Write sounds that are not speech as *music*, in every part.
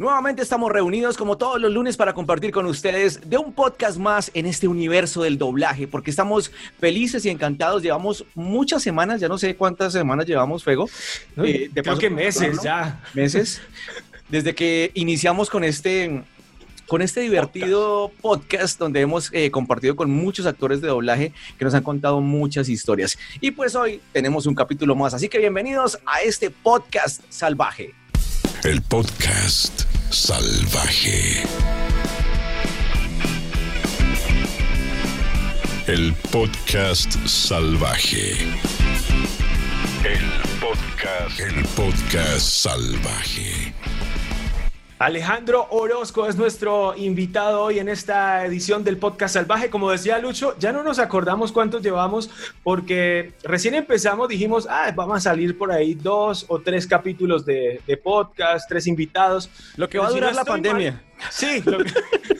Nuevamente estamos reunidos como todos los lunes para compartir con ustedes de un podcast más en este universo del doblaje, porque estamos felices y encantados. Llevamos muchas semanas, ya no sé cuántas semanas llevamos, Fuego. Eh, Creo que meses ya. Meses. Desde que iniciamos con este, con este divertido podcast, donde hemos eh, compartido con muchos actores de doblaje que nos han contado muchas historias. Y pues hoy tenemos un capítulo más, así que bienvenidos a este podcast salvaje. El podcast salvaje. El podcast salvaje. El podcast. El podcast salvaje. Alejandro Orozco es nuestro invitado hoy en esta edición del podcast Salvaje. Como decía Lucho, ya no nos acordamos cuántos llevamos porque recién empezamos, dijimos, ah, vamos a salir por ahí dos o tres capítulos de, podcast, tres invitados. Lo que va a durar la pandemia. Sí.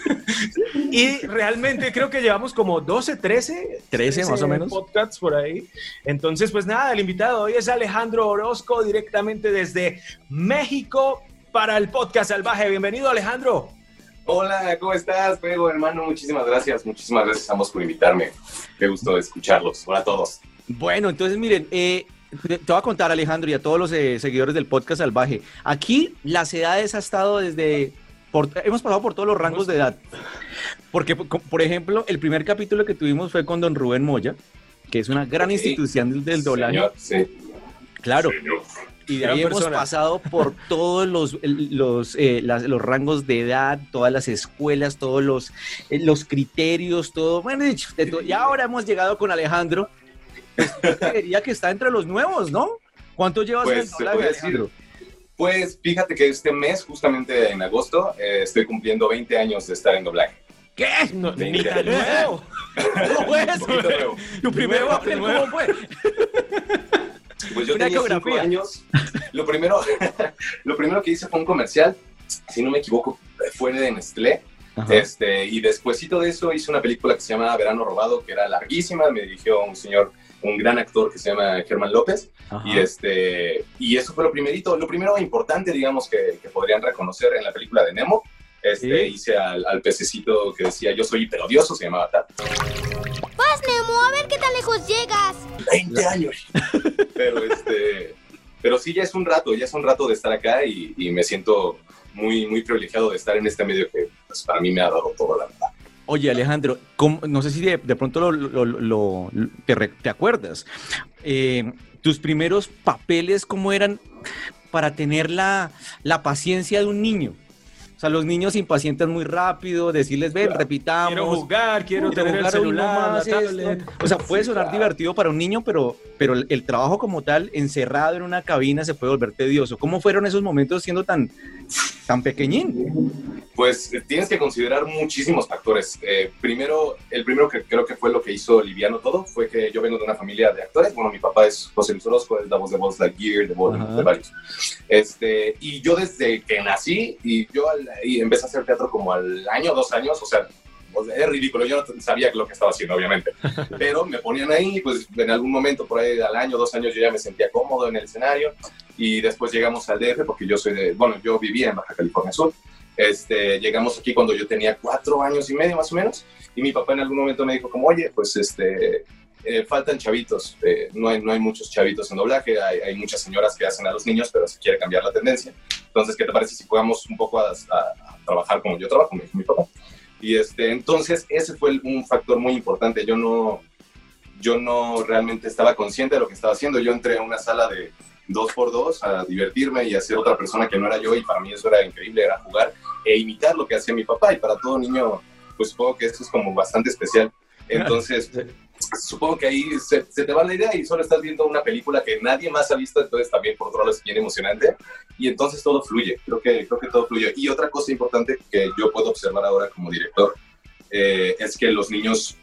*laughs* y realmente creo que llevamos como 12, 13. 13, más o menos. Podcasts por ahí. Entonces, pues nada, el invitado hoy es Alejandro Orozco directamente desde México para el podcast salvaje. Bienvenido, Alejandro. Hola, ¿cómo estás, Pego, hermano? Muchísimas gracias, muchísimas gracias ambos por invitarme. Qué gusto escucharlos. Hola a todos. Bueno, entonces miren, eh, te voy a contar, Alejandro, y a todos los eh, seguidores del podcast salvaje. Aquí las edades ha estado desde. hemos pasado por todos los rangos de edad. Porque, por ejemplo, el primer capítulo que tuvimos fue con don Rubén Moya, que es una gran institución del doblaje. sí. Claro. Y de ahí hemos pasado por *laughs* todos los, los, eh, los rangos de edad, todas las escuelas, todos los, eh, los criterios, todo. Bueno, y ahora hemos llegado con Alejandro. Pues, diría que está entre los nuevos, ¿no? ¿Cuánto llevas pues, en Alejandro? Pues fíjate que este mes, justamente en agosto, eh, estoy cumpliendo 20 años de estar en doblaje. ¿Qué? No, ni tan nuevo. *laughs* ¿Cómo fue eso? Tu primer papel, ¿cómo fue? Pues yo tenía cinco años. Lo primero, *laughs* lo primero que hice fue un comercial, si no me equivoco, fue de Nestlé. Este, y despuésito de eso hice una película que se llama Verano Robado, que era larguísima, me dirigió un señor, un gran actor que se llama Germán López, y, este, y eso fue lo primerito, lo primero importante, digamos, que, que podrían reconocer en la película de Nemo, este, hice al, al, pececito que decía yo soy hiperodioso, se llamaba Tat. Vas, Nemo, a ver qué tan lejos llegas. 20 años. pero, este, pero sí, ya es un rato, ya es un rato de estar acá y, y me siento muy, muy privilegiado de estar en este medio que pues, para mí me ha dado todo, la verdad. Oye, Alejandro, no sé si de, de pronto lo, lo, te, te, acuerdas. Eh, tus primeros papeles, ¿cómo eran para tener la, la paciencia de un niño? O sea, los niños impacientes muy rápido, decirles, ven, repitamos. Quiero jugar, quiero tener el celular, O sea, puede sonar divertido para un niño, pero, pero el, trabajo como tal, encerrado en una cabina, se puede volver tedioso. ¿Cómo fueron esos momentos siendo tan, tan pequeñín? Pues tienes que considerar muchísimos factores. Eh, primero, el primero que creo que fue lo que hizo liviano todo fue que yo vengo de una familia de actores. Bueno, mi papá es José Luis Orozco, es la voz de Voz Lightyear, de, voz de varios. Este, y yo desde que nací, y yo al y empecé a hacer teatro como al año, dos años, o sea, es ridículo, yo no sabía lo que estaba haciendo, obviamente, *laughs* pero me ponían ahí, pues en algún momento, por ahí al año, dos años, yo ya me sentía cómodo en el escenario, y después llegamos al DF, porque yo soy de, bueno, yo vivía en Baja California Sur, este, llegamos aquí cuando yo tenía cuatro años y medio más o menos, y mi papá en algún momento me dijo como, oye, pues este, eh, faltan chavitos, eh, no, hay, no hay muchos chavitos en doblaje, hay, hay, muchas señoras que hacen a los niños, pero se quiere cambiar la tendencia. Entonces, ¿qué te parece si jugamos un poco a, a, trabajar como yo trabajo, dijo mi papá? Y este, entonces, ese fue un factor muy importante. Yo no, yo no realmente estaba consciente de lo que estaba haciendo. Yo entré a una sala de dos por dos a divertirme y a ser otra persona que no era yo y para mí eso era increíble, era jugar e imitar lo que hacía mi papá y para todo niño, pues supongo que esto es como bastante especial. *laughs* Entonces, *laughs* supongo que ahí se, te va la idea y solo estás viendo una película que nadie más ha visto, entonces también por otro lado es bien emocionante y entonces todo fluye, creo que, creo que todo fluye. Y otra cosa importante que yo puedo observar ahora como director eh, es que los niños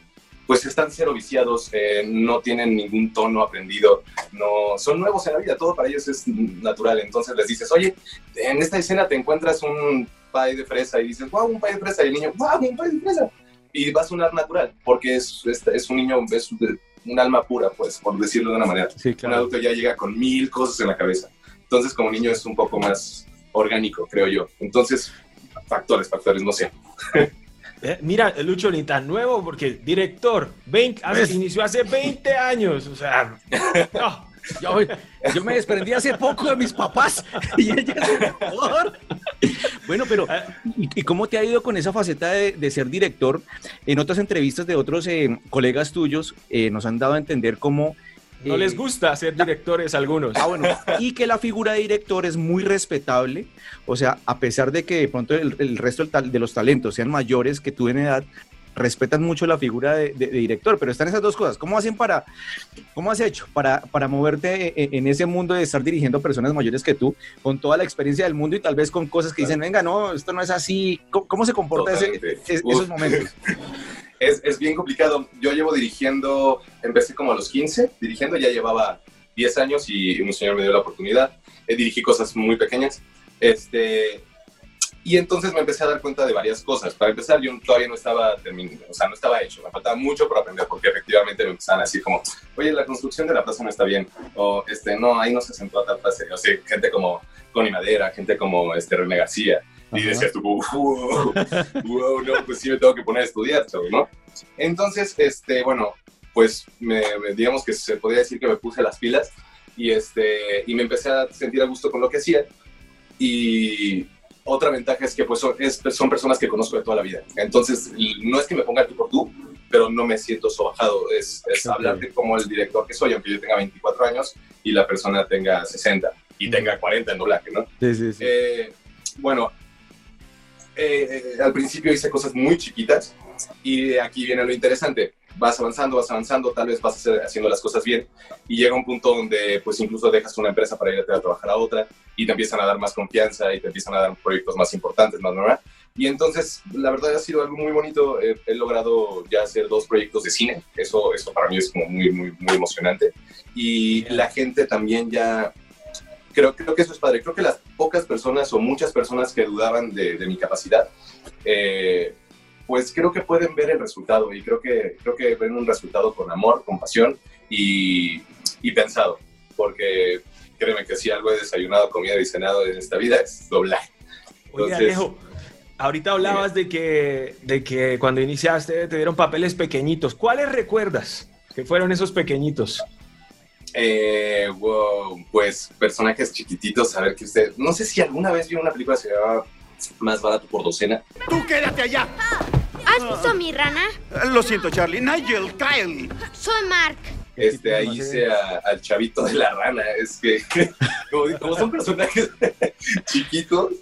pues están cero viciados, eh, no tienen ningún tono aprendido, no son nuevos en la vida, todo para ellos es natural. Entonces les dices, oye, en esta escena te encuentras un pay de fresa y dices, wow, un pay de fresa, y el niño, wow, un pay de fresa y va a sonar natural, porque es, es, un niño, es un alma pura, pues, por decirlo de una manera. Un adulto ya llega con mil cosas en la cabeza. Entonces, como niño es un poco más, orgánico, creo yo. Entonces, factores, factores, no sé. *laughs* Eh, mira, Lucho ni tan nuevo porque director, 20, hace, inició hace 20 años, o sea, *laughs* no. Yo, yo, me desprendí hace poco de mis papás y ella es director. Bueno, pero ¿y, cómo te ha ido con esa faceta de, de ser director? En otras entrevistas de otros eh, colegas tuyos eh, nos han dado a entender cómo no les gusta ser directores algunos. Ah, bueno. Y que la figura de director es muy respetable. O sea, a pesar de que de pronto el, resto de los talentos sean mayores que tú en edad, respetan mucho la figura de, director, pero están esas dos cosas. ¿Cómo hacen para, cómo has hecho para, para moverte e, e, en, ese mundo de estar dirigiendo personas mayores que tú, con toda la experiencia del mundo y tal vez con cosas que dicen, venga, no, esto no es así? ¿Cómo, se comporta ese, esos momentos? *laughs* es, es, bien complicado. Yo llevo dirigiendo, empecé como a los 15, dirigiendo, ya llevaba 10 años y un señor me dio la oportunidad. Eh, dirigí cosas muy pequeñas. Este, y entonces me empecé a dar cuenta de varias cosas. Para empezar, yo todavía no estaba terminado, o sea, no estaba hecho. Me faltaba mucho por aprender porque efectivamente me empezaban a decir como, oye, la construcción de la plaza no está bien. O, este, no, ahí no se sentó a tal frase. O sea, gente como Connie Madera, gente como este, René García. Y decías tú, wow, wow, no, pues sí me tengo que poner a estudiar, ¿no? Entonces, este, bueno, pues me, digamos que se podría decir que me puse las pilas y, este, y me empecé a sentir a gusto con lo que hacía. Y otra ventaja es que pues son, son personas que conozco de toda la vida. Entonces, no es que me ponga tú por tú, pero no me siento sobajado. Es, es hablarte como el director que soy, aunque yo tenga 24 años y la persona tenga 60 y tenga 40 en doblaje, ¿no? Sí, sí, sí. Eh, bueno, eh, al principio hice cosas muy chiquitas y aquí viene lo interesante. Vas avanzando, vas avanzando, tal vez vas haciendo las cosas bien y llega un punto donde pues incluso dejas una empresa para ir a trabajar a otra y te empiezan a dar más confianza y te empiezan a dar proyectos más importantes, más normal. Y entonces, la verdad ha sido algo muy bonito. He, logrado ya hacer dos proyectos de cine. Eso, eso para mí es como muy, muy, muy emocionante. Y la gente también ya creo, creo que eso es padre. Creo que las pocas personas o muchas personas que dudaban de, mi capacidad, eh, pues creo que pueden ver el resultado y creo que, creo que ven un resultado con amor, con pasión y, y pensado. Porque créeme que si algo he desayunado, comido y cenado en esta vida es doblaje. Oye, Alejo, ahorita hablabas de que, de que cuando iniciaste te dieron papeles pequeñitos. ¿Cuáles recuerdas que fueron esos pequeñitos? Eh, wow, pues personajes chiquititos, a ver que usted, no sé si alguna vez vio una película que se llamaba Más barato por docena. ¡Tú quédate allá! ¿Has visto a mi rana? Lo siento, Charlie. Nigel, Kyle. Soy Mark. Este, ahí hice al chavito de la rana. Es que, *laughs* como, son personajes *laughs* chiquitos,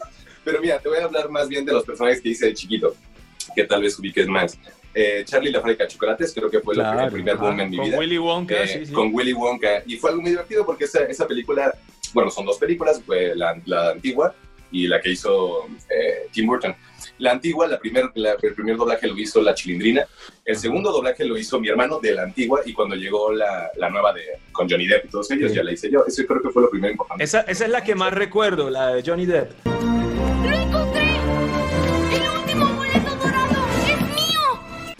pero mira, te voy a hablar más bien de los personajes que hice de chiquito, que tal vez ubiques más. Eh, Charlie la fábrica de chocolates, creo que fue el primer boom en mi con vida. Willy Wonka, eh, sí, sí. Con Willy Wonka. Y fue algo muy divertido porque esa, esa película, bueno, son dos películas, fue la, la antigua y la que hizo eh, Tim Burton. La antigua, la primer, el primer doblaje lo hizo La Chilindrina. El segundo doblaje lo hizo mi hermano de la antigua y cuando llegó la, la nueva de, con Johnny Depp y todos ellos, ya la hice yo. Eso creo que fue lo primero importante. Esa, esa es la que más recuerdo, la de Johnny Depp.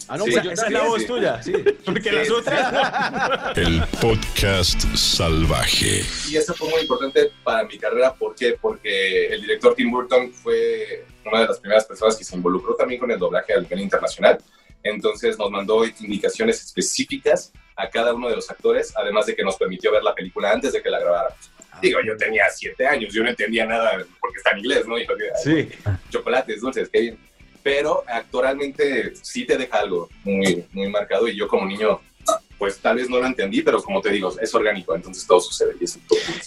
Ah, no, pues esa es la voz tuya, sí. *laughs* Porque las otras. *laughs* El podcast salvaje. Y eso fue muy importante para mi carrera. ¿Por qué? Porque el director Tim Burton fue una de las primeras personas que se involucró también con el doblaje a nivel internacional. Entonces nos mandó indicaciones específicas a cada uno de los actores, además de que nos permitió ver la película antes de que la grabáramos. Digo, yo tenía siete años, yo no entendía nada porque está en inglés, ¿no? sí. Chocolates, dulces, qué bien pero actualmente sí te deja algo muy, muy marcado y yo como niño pues tal vez no lo entendí, pero como te digo, es orgánico, entonces todo sucede. Y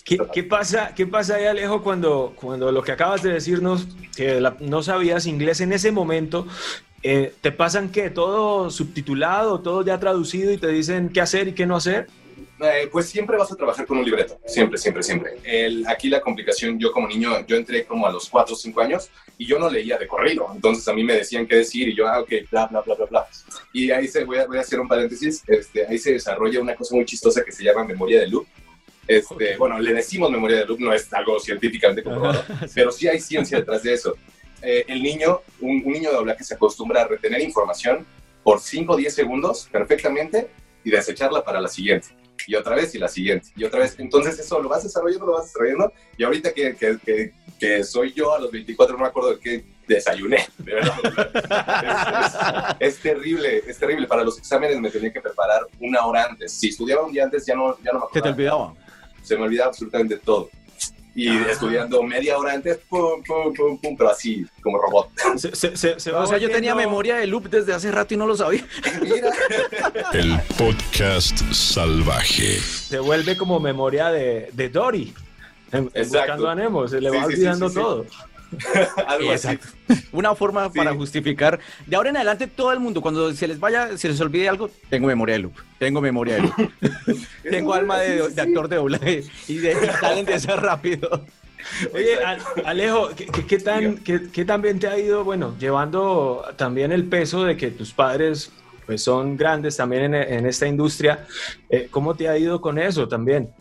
¿Qué, ¿Qué, pasa, ¿Qué pasa ahí, Alejo, cuando, cuando lo que acabas de decirnos, que no sabías inglés en ese momento, eh, te pasan que todo subtitulado, todo ya traducido y te dicen qué hacer y qué no hacer? Eh, pues siempre vas a trabajar con un libreto, siempre, siempre, siempre. El, aquí la complicación, yo como niño, yo entré como a los 4 o 5 años y yo no leía de corrido, entonces a mí me decían qué decir y yo, ah, ok, bla, bla, bla, bla, bla. Y ahí se, voy a, voy a hacer un paréntesis, este, ahí se desarrolla una cosa muy chistosa que se llama memoria de loop. Este, Bueno, le decimos memoria de loop, no es algo científicamente comprobado, *laughs* pero sí hay ciencia detrás de eso. Eh, el niño, un, un niño de doblaje se acostumbra a retener información por 5 o 10 segundos perfectamente y desecharla para la siguiente y otra vez y la siguiente y otra vez. Entonces eso lo vas desarrollando, lo vas desarrollando y ahorita que, que, que, que soy yo a los 24 no me acuerdo de qué desayuné, de verdad. es, es, es, terrible, es terrible. Para los exámenes me tenía que preparar una hora antes. Si estudiaba un día antes ya no, ya no me acordaba. ¿Se te olvidaba? Se me olvidaba absolutamente todo y ah. estudiando media hora antes, pum, pum, pum, pum, pero así, como robot. Se, se, se, o sea, yo tenía memoria de loop desde hace rato y no lo sabía. Mira. El podcast salvaje. Se vuelve como memoria de, de Dory. Exacto. a Nemo, se le va sí, olvidando todo. *laughs* Algo Exacto. Una forma para justificar. De ahora en adelante, todo el mundo, cuando se les vaya, se les olvide algo, tengo memoria de loop. Tengo memoria de loop. *laughs* tengo alma de, de, actor de doblaje y de *laughs* salen de ser rápido. Oye, Alejo, ¿qué, qué tan, qué, qué también te ha ido, bueno, llevando también el peso de que tus padres pues son grandes también en, en esta industria? Eh, ¿Cómo te ha ido con eso también?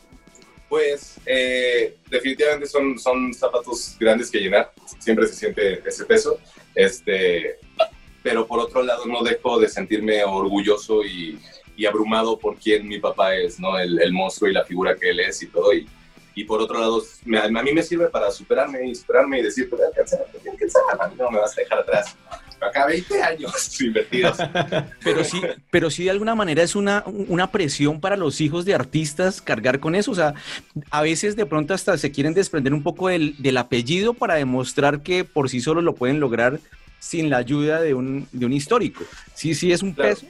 Pues eh, definitivamente son, son zapatos grandes que llenar, siempre se siente ese peso, este, pero por otro lado no dejo de sentirme orgulloso y, abrumado por quien mi papá es, ¿no? El, el, monstruo y la figura que él es y todo, y, y por otro lado me, a mí me sirve para superarme y superarme y decir, pues alcanzar, no me vas a dejar atrás acá 20 años invertidos. Pero sí, pero sí de alguna manera es una, una presión para los hijos de artistas cargar con eso. O sea, a veces de pronto hasta se quieren desprender un poco del, del apellido para demostrar que por sí solos lo pueden lograr sin la ayuda de un, de un histórico. Sí, sí es un peso.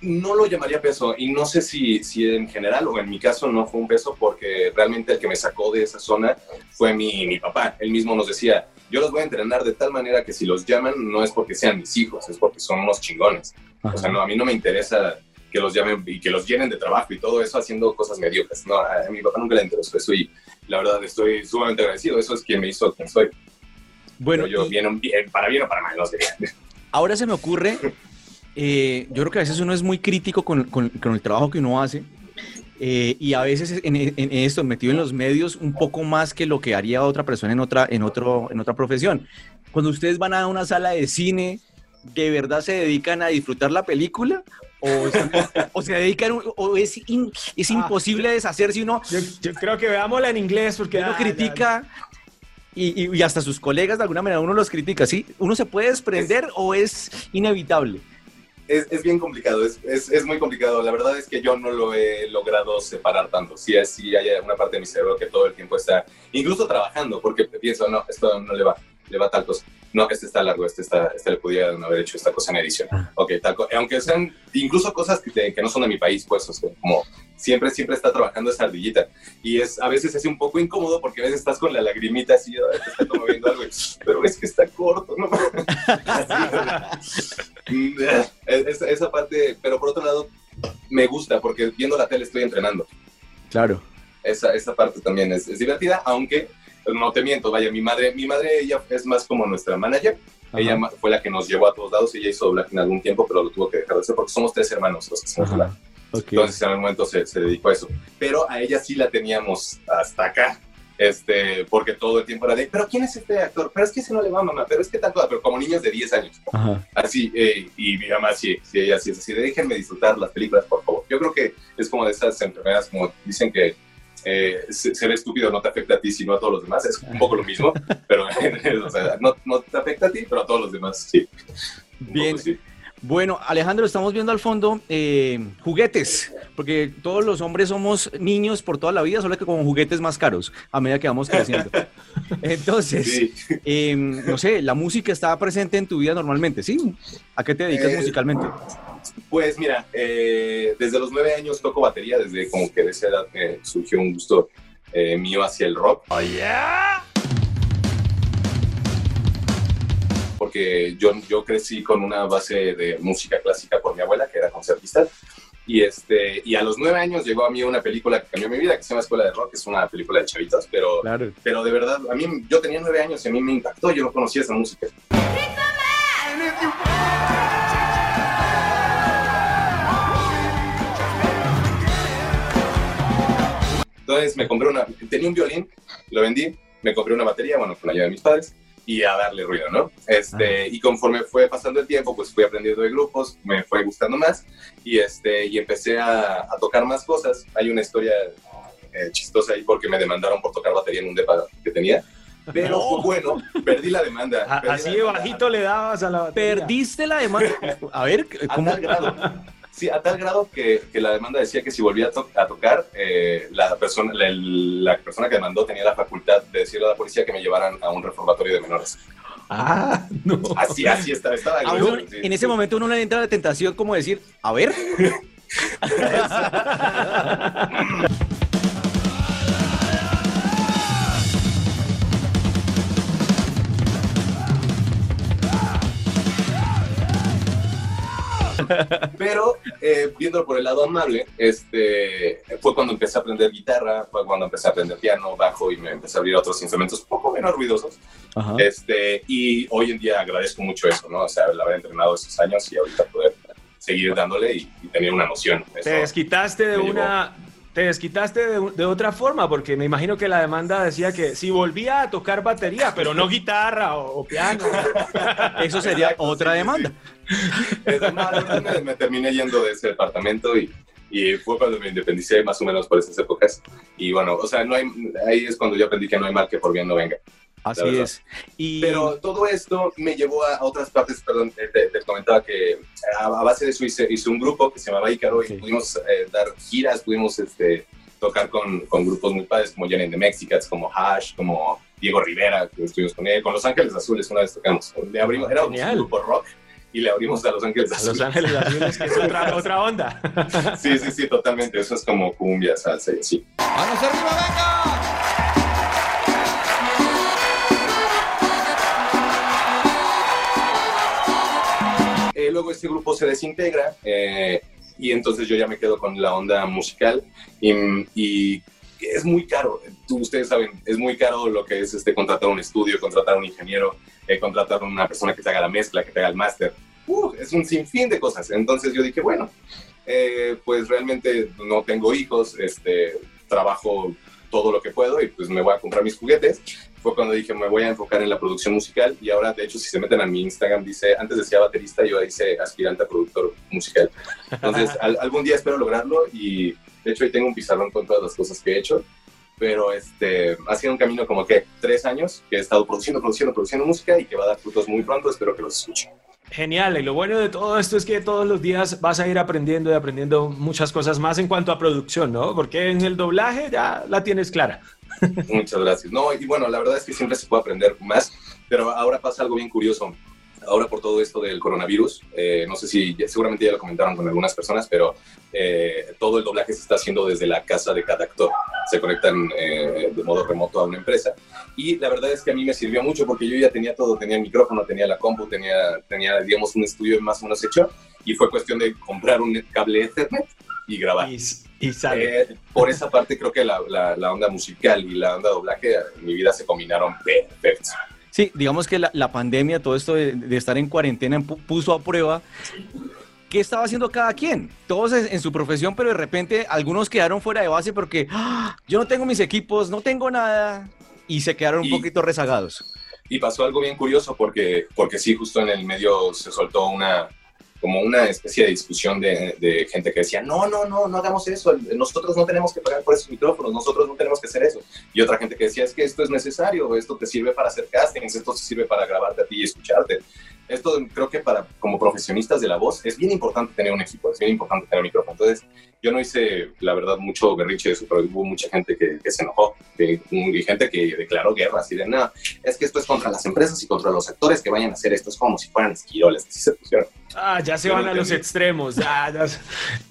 No lo llamaría peso y no sé si, si en general o en mi caso no fue un peso porque realmente el que me sacó de esa zona fue mi, mi papá. Él mismo nos decía, yo los voy a entrenar de tal manera que si los llaman no es porque sean mis hijos, es porque son unos chingones. Ajá. O sea, no, a mí no me interesa que los llamen y que los llenen de trabajo y todo eso haciendo cosas mediocres. No, a, mi papá nunca le interesó eso y la verdad estoy sumamente agradecido. Eso es quien me hizo quien soy. Bueno, Pero yo, y... bien, bien, para bien o para mal, no sé. Ahora se me ocurre, eh, yo creo que a veces uno es muy crítico con, con, con el trabajo que uno hace eh, y a veces en, en, esto, metido en los medios, un poco más que lo que haría otra persona en otra, en otro, en otra profesión. Cuando ustedes van a una sala de cine, ¿de verdad se dedican a disfrutar la película? ¿O se, *laughs* o se dedican, o es, in, es imposible deshacerse uno? Yo, yo, creo que veámosla en inglés porque uno ah, critica... Y, y, hasta sus colegas de alguna manera uno los critica, ¿sí? ¿Uno se puede desprender es, o es inevitable? Es, es, bien complicado, es, es, es, muy complicado. La verdad es que yo no lo he logrado separar tanto. Sí, sí hay una parte de mi cerebro que todo el tiempo está, incluso trabajando, porque pienso, no, esto no le va, le va tal cosa. No, este está largo, este, está, este le pudiera haber hecho esta cosa en edición. Ok, tal Aunque sean incluso cosas que, te, que no son de mi país, pues, o sea, como siempre, siempre está trabajando esa ardillita. Y es, a veces es un poco incómodo porque a veces estás con la lagrimita así, te está como viendo algo, pero es que está corto, ¿no? *laughs* *laughs* esa, esa parte, pero por otro lado, me gusta porque viendo la tele estoy entrenando. Claro. Esa, esa parte también es, es divertida, aunque no te miento, vaya, mi madre, mi madre, ella es más como nuestra manager. Ajá. Ella fue la que nos llevó a todos lados. Ella hizo doblaje en algún tiempo, pero lo tuvo que dejar de hacer porque somos tres hermanos los que hacemos doblaje. Okay. Entonces en algún momento se, se, dedicó a eso. Pero a ella sí la teníamos hasta acá. Este, porque todo el tiempo era de, pero ¿quién es este actor? Pero es que ese no le va, mamá, pero es que tal cosa, pero como niños de 10 años. Ajá. Así, eh, y mi mamá sí, sí, ella sí es así, de, déjenme disfrutar las películas, por favor. Yo creo que es como de esas enfermedades, como dicen que eh, ser estúpido no te afecta a ti, sino a todos los demás. Es un poco lo mismo, *laughs* pero *laughs* o sea, no, no, te afecta a ti, pero a todos los demás sí. Bien. Poco, sí. Bueno, Alejandro, estamos viendo al fondo eh, juguetes, porque todos los hombres somos niños por toda la vida, solo que con juguetes más caros a medida que vamos *laughs* creciendo. Entonces, sí. eh, no sé, la música está presente en tu vida normalmente, ¿sí? ¿A qué te dedicas eh, musicalmente? Pues mira, eh, desde los nueve años toco batería, desde como que de esa edad me surgió un gusto eh, mío hacia el rock. Oh, yeah. Porque yo, yo crecí con una base de música clásica por mi abuela, que era concertista. Y, este, y a los nueve años llegó a mí una película que cambió mi vida, que se llama Escuela de Rock, que es una película de chavitos, pero, claro. pero de verdad, a mí, yo tenía nueve años y a mí me impactó, yo no conocía esa música. Entonces me compré una, tenía un violín, lo vendí, me compré una batería, bueno, con la ayuda de mis padres, y a darle ruido, ¿no? Este, y conforme fue pasando el tiempo, pues fui aprendiendo de grupos, me fue gustando más y, este, y empecé a, a tocar más cosas. Hay una historia eh, chistosa ahí porque me demandaron por tocar batería en un depa que tenía. Pero fue bueno, perdí la demanda. A- perdí Así la de demanda. bajito le dabas a la batería. Perdiste la demanda. A ver, A ¿cómo? tal grado. Sí, a tal grado que, que la demanda decía que si volvía a, to- a tocar, eh, la, persona, la, la persona que demandó tenía la facultad de decirle a la policía que me llevaran a un reformatorio de menores. Ah, no. Así, así estaba. estaba A grueso, uno- sí, en sí. ese momento uno le entra la tentación como decir, a ver, *laughs* *laughs* Pero eh, viéndolo por el lado amable, este, fue cuando empecé a aprender guitarra, fue cuando empecé a aprender piano, bajo y me empecé a abrir a otros instrumentos un poco menos ruidosos. Este, y hoy en día agradezco mucho eso, ¿no? O sea, el haber entrenado esos años y ahorita poder seguir dándole y, y tener una noción. Eso- Te desquitaste de llevó. Te desquitaste de, de otra forma, porque me imagino que la demanda decía que si volvía a tocar batería, pero no guitarra o, o piano. *laughs* eso sería Exacto, otra sí, sí, demanda. Me terminé yendo de ese departamento y, y fue cuando me independicé más o menos por esas épocas. Y bueno, o sea, no hay, ahí es cuando yo aprendí que no hay mal que por bien no venga. Así es. Y Pero todo esto me llevó a otras partes, perdón, eh, te, te comentaba que a, a base de eso hice, hice un grupo que se llamaba Ícaro Ok. y pudimos eh, dar giras, pudimos este, tocar con, con grupos muy padres como Jenny de Mexicats, como Hash, como Diego Rivera, que estuvimos con él, con Los Ángeles Azules una vez tocamos. Le abrimos, era un grupo rock y le abrimos a Los Ángeles A Azules. Los Ángeles Azules, que es otra, *laughs* otra onda. Sí, sí, sí, totalmente. Eso es como cumbia, salsa y así. Eh, luego este grupo se desintegra eh, y entonces yo ya me quedo con la onda musical y, y es muy caro. Tú, ustedes saben, es muy caro lo que es este, contratar un estudio, contratar un ingeniero, eh, contratar una persona que te haga la mezcla, que te haga el máster. Uh, es un sinfín de cosas. Entonces yo dije, bueno, eh, pues realmente no tengo hijos, este, trabajo todo lo que puedo y pues me voy a comprar mis juguetes. Fue cuando dije, me voy a enfocar en la producción musical y ahora, de hecho, si se meten a mi Instagram, dice, antes decía baterista, yo dice aspirante a productor musical. Entonces, *laughs* al- algún día espero lograrlo y de hecho ahí tengo un pizarrón con todas las cosas que he hecho. Pero este, ha sido un camino como que tres años que he estado produciendo, produciendo, produciendo música y que va a dar frutos muy pronto. Espero que los escuchen. Genial, y lo bueno de todo esto es que todos los días vas a ir aprendiendo y aprendiendo muchas cosas más en cuanto a producción, ¿no? Porque en el doblaje ya la tienes clara. *laughs* Muchas gracias. No, y bueno, la verdad es que siempre se puede aprender más, pero ahora pasa algo bien curioso. Ahora por todo esto del coronavirus, eh, no sé si seguramente ya lo comentaron con algunas personas, pero eh, todo el doblaje se está haciendo desde la casa de cada actor. Se conectan eh, de modo remoto a una empresa. Y la verdad es que a mí me sirvió mucho porque yo ya tenía todo, tenía el micrófono, tenía la compu, tenía, tenía digamos, un estudio más o menos hecho. Y fue cuestión de comprar un cable Ethernet y grabar. Y sale. Eh, por esa parte creo que la, la- la onda musical y la onda doblaje en mi vida se combinaron perfecto. Sí, digamos que la, la pandemia, todo esto de, de estar en cuarentena pu- puso a prueba qué estaba haciendo cada quien. Todos en, su profesión, pero de repente algunos quedaron fuera de base porque "Ah, yo no tengo mis equipos, no tengo nada y se quedaron un Y- poquito rezagados. Y pasó algo bien curioso porque, porque sí, justo en el medio se soltó una como una especie de discusión de, de gente que decía, no, no, no, no hagamos eso, nosotros no tenemos que pagar por esos micrófonos, nosotros no tenemos que hacer eso. Y otra gente que decía, es que esto es necesario, esto te sirve para hacer castings, esto te sirve para grabarte a ti y escucharte. Esto creo que para como profesionistas de la voz es bien importante tener un equipo, es bien importante tener un micrófono. Entonces, yo no hice, la verdad, mucho berrinche de eso, pero hubo mucha gente que, que se enojó, que, y gente que declaró guerra, así de, no, es que esto es contra las empresas y contra los actores que vayan a hacer esto, es como si fueran esquiroles, así se pusieron. Ah, ya se yo van no a los extremos. Ya, ya,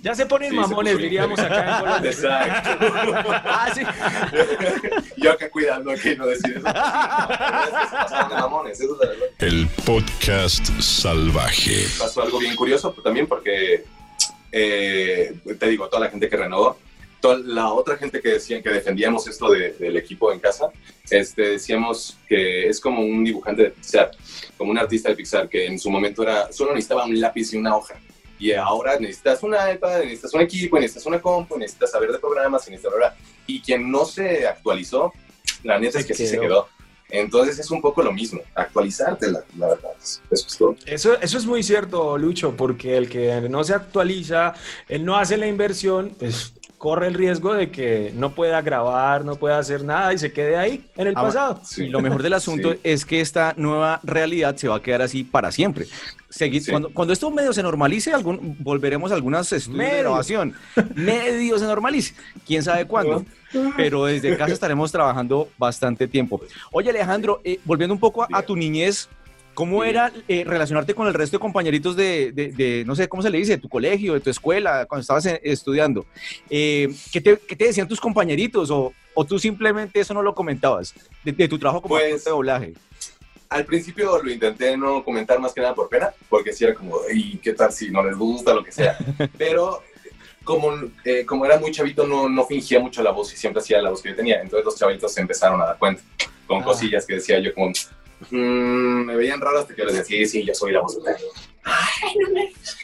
ya se ponen Sí, se mamones, bien. diríamos acá en Colombia. Exacto. *laughs* Ah, sí. *laughs* yo acá cuidando que no decir eso. Se. El podcast salvaje. pasó algo bien curioso pues, también porque, eh, te digo, toda la gente que renovó, toda la otra gente que decían que defendíamos esto de- del equipo en casa, este, decíamos que es como un dibujante de Pixar, como un artista de Pixar, que en su momento era, solo necesitaba un lápiz y una hoja. Y ahora necesitas una iPad, necesitas un equipo, necesitas una compu, necesitas saber de programas, y necesitas... bla, bla. Y quien no se actualizó, la neta Se es que sí quedó. se quedó. Entonces es un poco lo mismo, actualizarte, la, la verdad. Eso es todo. Eso, eso es muy cierto, Lucho, porque el que no se actualiza, él no hace la inversión, pues corre el riesgo de que no pueda grabar, no pueda hacer nada y se quede ahí en el Ah, pasado. Sí. Y lo mejor del *laughs* asunto Sí. es que esta nueva realidad se va a quedar así para siempre. Segui- Sí. cuando, cuando esto medio se normalice, algún, volveremos a algunos estudios de Medio. grabación. medio se normalice. Quién sabe cuándo. Pero desde casa estaremos trabajando bastante tiempo. Oye, Alejandro, eh, volviendo un poco a, a tu niñez, ¿cómo Sí. era eh, relacionarte con el resto de compañeritos de, de- de, no sé, ¿cómo se le dice? De tu colegio, de tu escuela, cuando estabas eh, estudiando? Eh, ¿qué, te, qué te decían tus compañeritos? O, ¿O tú simplemente eso no lo comentabas? De, de tu trabajo como Pues, de doblaje. Al principio lo intenté no comentar más que nada por pena, porque si era como, ¿y qué tal si no les gusta, lo que sea? *laughs* Pero como, eh, como era muy chavito, no, no fingía mucho la voz y siempre hacía la voz que yo tenía. Entonces los chavitos se empezaron a dar cuenta con Ah. cosillas que decía yo como, "Mm", me veían raro hasta que les decía, sí, sí, yo soy la voz. de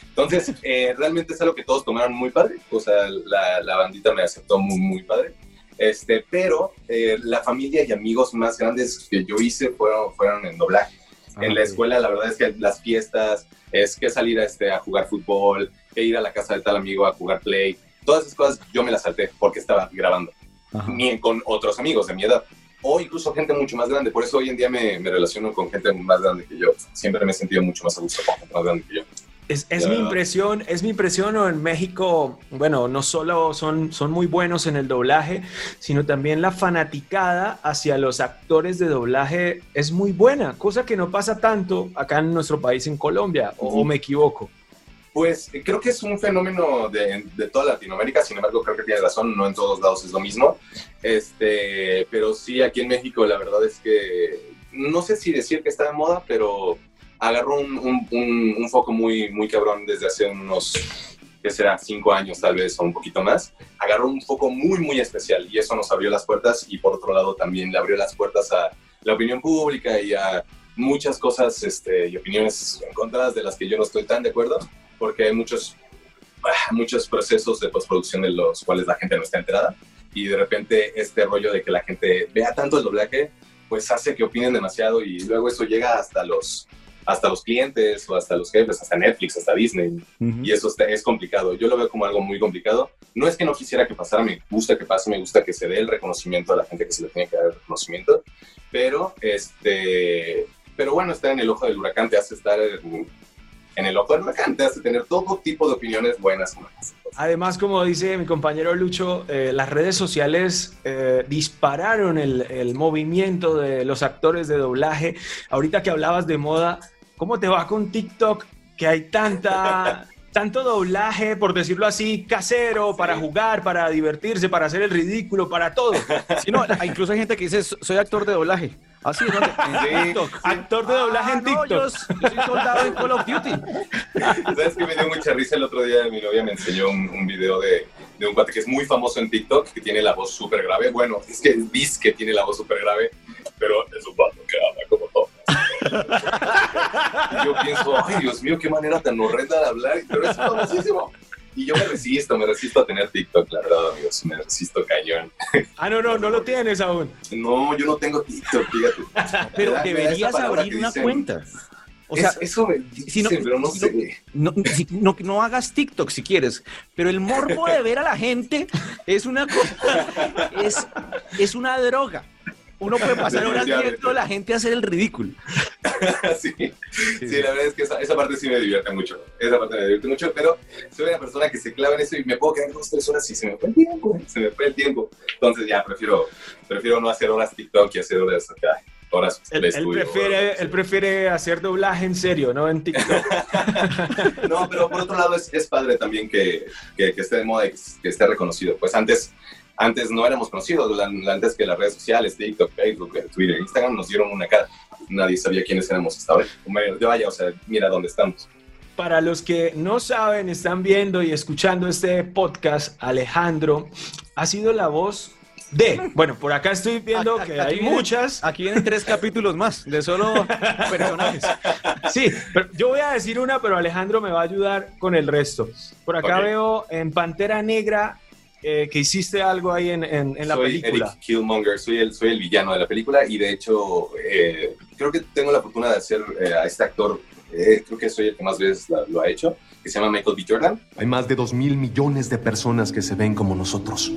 Entonces, eh, realmente es algo que todos tomaron muy padre. O sea, la, la bandita me aceptó muy, muy padre. Este, pero eh, la familia y amigos más grandes que yo hice fueron, fueron en doblaje. en la Ah, escuela, la verdad es que las fiestas, es que salir a, este, a jugar fútbol, que ir a la casa de tal amigo a jugar play, todas esas cosas yo me las salté porque estaba grabando, Ajá. ni con otros amigos de mi edad, o incluso gente mucho más grande. Por eso hoy en día me, me relaciono con gente más grande que yo. Siempre me he sentido mucho más a gusto con gente más grande que yo. Es, es mi impresión, es mi impresión en México, bueno, no solo son, son muy buenos en el doblaje, sino también la fanaticada hacia los actores de doblaje es muy buena, cosa que no pasa tanto acá en nuestro país, en Colombia, o, o me equivoco. Pues eh, creo que es un fenómeno de, toda Latinoamérica, sin embargo creo que tiene razón, no en todos lados es lo mismo, este, pero sí aquí en México la verdad es que no sé si decir que está de moda, pero agarró un, foco muy, muy cabrón desde hace unos, ¿qué será? Cinco años tal vez o un poquito más, agarró un foco muy, muy especial y eso nos abrió las puertas y por otro lado también le abrió las puertas a la opinión pública y a muchas cosas este, y opiniones encontradas de las que yo no estoy tan de acuerdo porque hay muchos, ah, muchos procesos de postproducción de los cuales la gente no está enterada y de repente este rollo de que la gente vea tanto el doblaje pues hace que opinen demasiado y luego eso llega hasta los hasta los clientes o hasta los jefes, hasta Netflix, hasta Disney Ujú. y eso está- es complicado. Yo lo veo como algo muy complicado. No es que no quisiera que pasara, me gusta que pase, me gusta que se dé el reconocimiento a la gente que se le tiene que dar el reconocimiento, pero este, pero bueno, estar en el ojo del huracán te hace estar en, el del huracán, te hace tener todo tipo de opiniones buenas. y malas. Además, como dice mi compañero Lucho, eh, las redes sociales eh, dispararon el movimiento de los actores de doblaje. Ahorita que hablabas de moda, ¿cómo te va con TikTok? Que hay tanta, tanto doblaje, por decirlo así, casero, para jugar, para divertirse, para hacer el ridículo, para todo. Sí, no, *laughs* incluso hay gente que dice, soy actor de doblaje. Ah, *laughs* sí. Actor de doblaje Ah, en no, TikTok. yo, yo soy soldado en Call of Duty. *laughs* ¿Sabes que me dio mucha risa el otro día? Mi novia me enseñó un, un video de, de un cuate que es muy famoso en TikTok, que tiene la voz súper grave. Bueno, es que dice que tiene la voz súper grave, pero es un vato que habla como todo. Y yo pienso, ay, Dios mío, qué manera tan horrenda de hablar, pero es famosísimo. Y yo me resisto, me resisto a tener TikTok, la verdad, amigos, me resisto cañón. Ah, no, no, no lo tienes aún. No, yo no tengo TikTok, fíjate. Pero deberías abrir una dicen. cuenta. O sea, Es- eso me si no- pero no si no- sé. no, si- no, no hagas TikTok si quieres, pero el morbo de ver a la gente es una cosa, es, es una droga. Uno puede pasar horas viendo a la gente hacer el ridículo. *laughs* sí. sí, la verdad es que esa, esa parte sí me divierte mucho. Esa parte me divierte mucho, pero soy una persona que se clava en eso y me puedo quedar dos, tres horas y se me fue el tiempo. Se me fue el tiempo. Entonces ya prefiero, prefiero no hacer horas TikTok y hacer horas, acá, horas Él, de él estudio, prefiere, horas- él prefiere hacer doblaje en serio, no en TikTok. *laughs* No, pero por otro lado es, es padre también que, que, que esté de moda y que esté reconocido. Pues antes, antes no éramos conocidos, antes que las redes sociales, TikTok, Facebook, Twitter, Instagram nos dieron una cara. Nadie sabía quiénes éramos hasta ahora. De vaya, o sea, mira dónde estamos. Para los que no saben, están viendo y escuchando este podcast, Alejandro ha sido la voz de. Bueno, por acá estoy viendo Aquí- que aquí hay vienen- muchas. Aquí vienen tres capítulos más de solo personajes. Sí, pero yo voy a decir una, pero Alejandro me va a ayudar con el resto. Por acá Ok. veo en Pantera Negra eh, que hiciste algo ahí en, en, en la soy película. Eric Killmonger, soy el, soy el villano de la película y de hecho eh, creo que tengo la fortuna de hacer eh, a este actor, eh, creo que soy el que más veces la- lo ha hecho, que se llama Michael B. Jordan. Hay más de dos mil millones de personas que se ven como nosotros.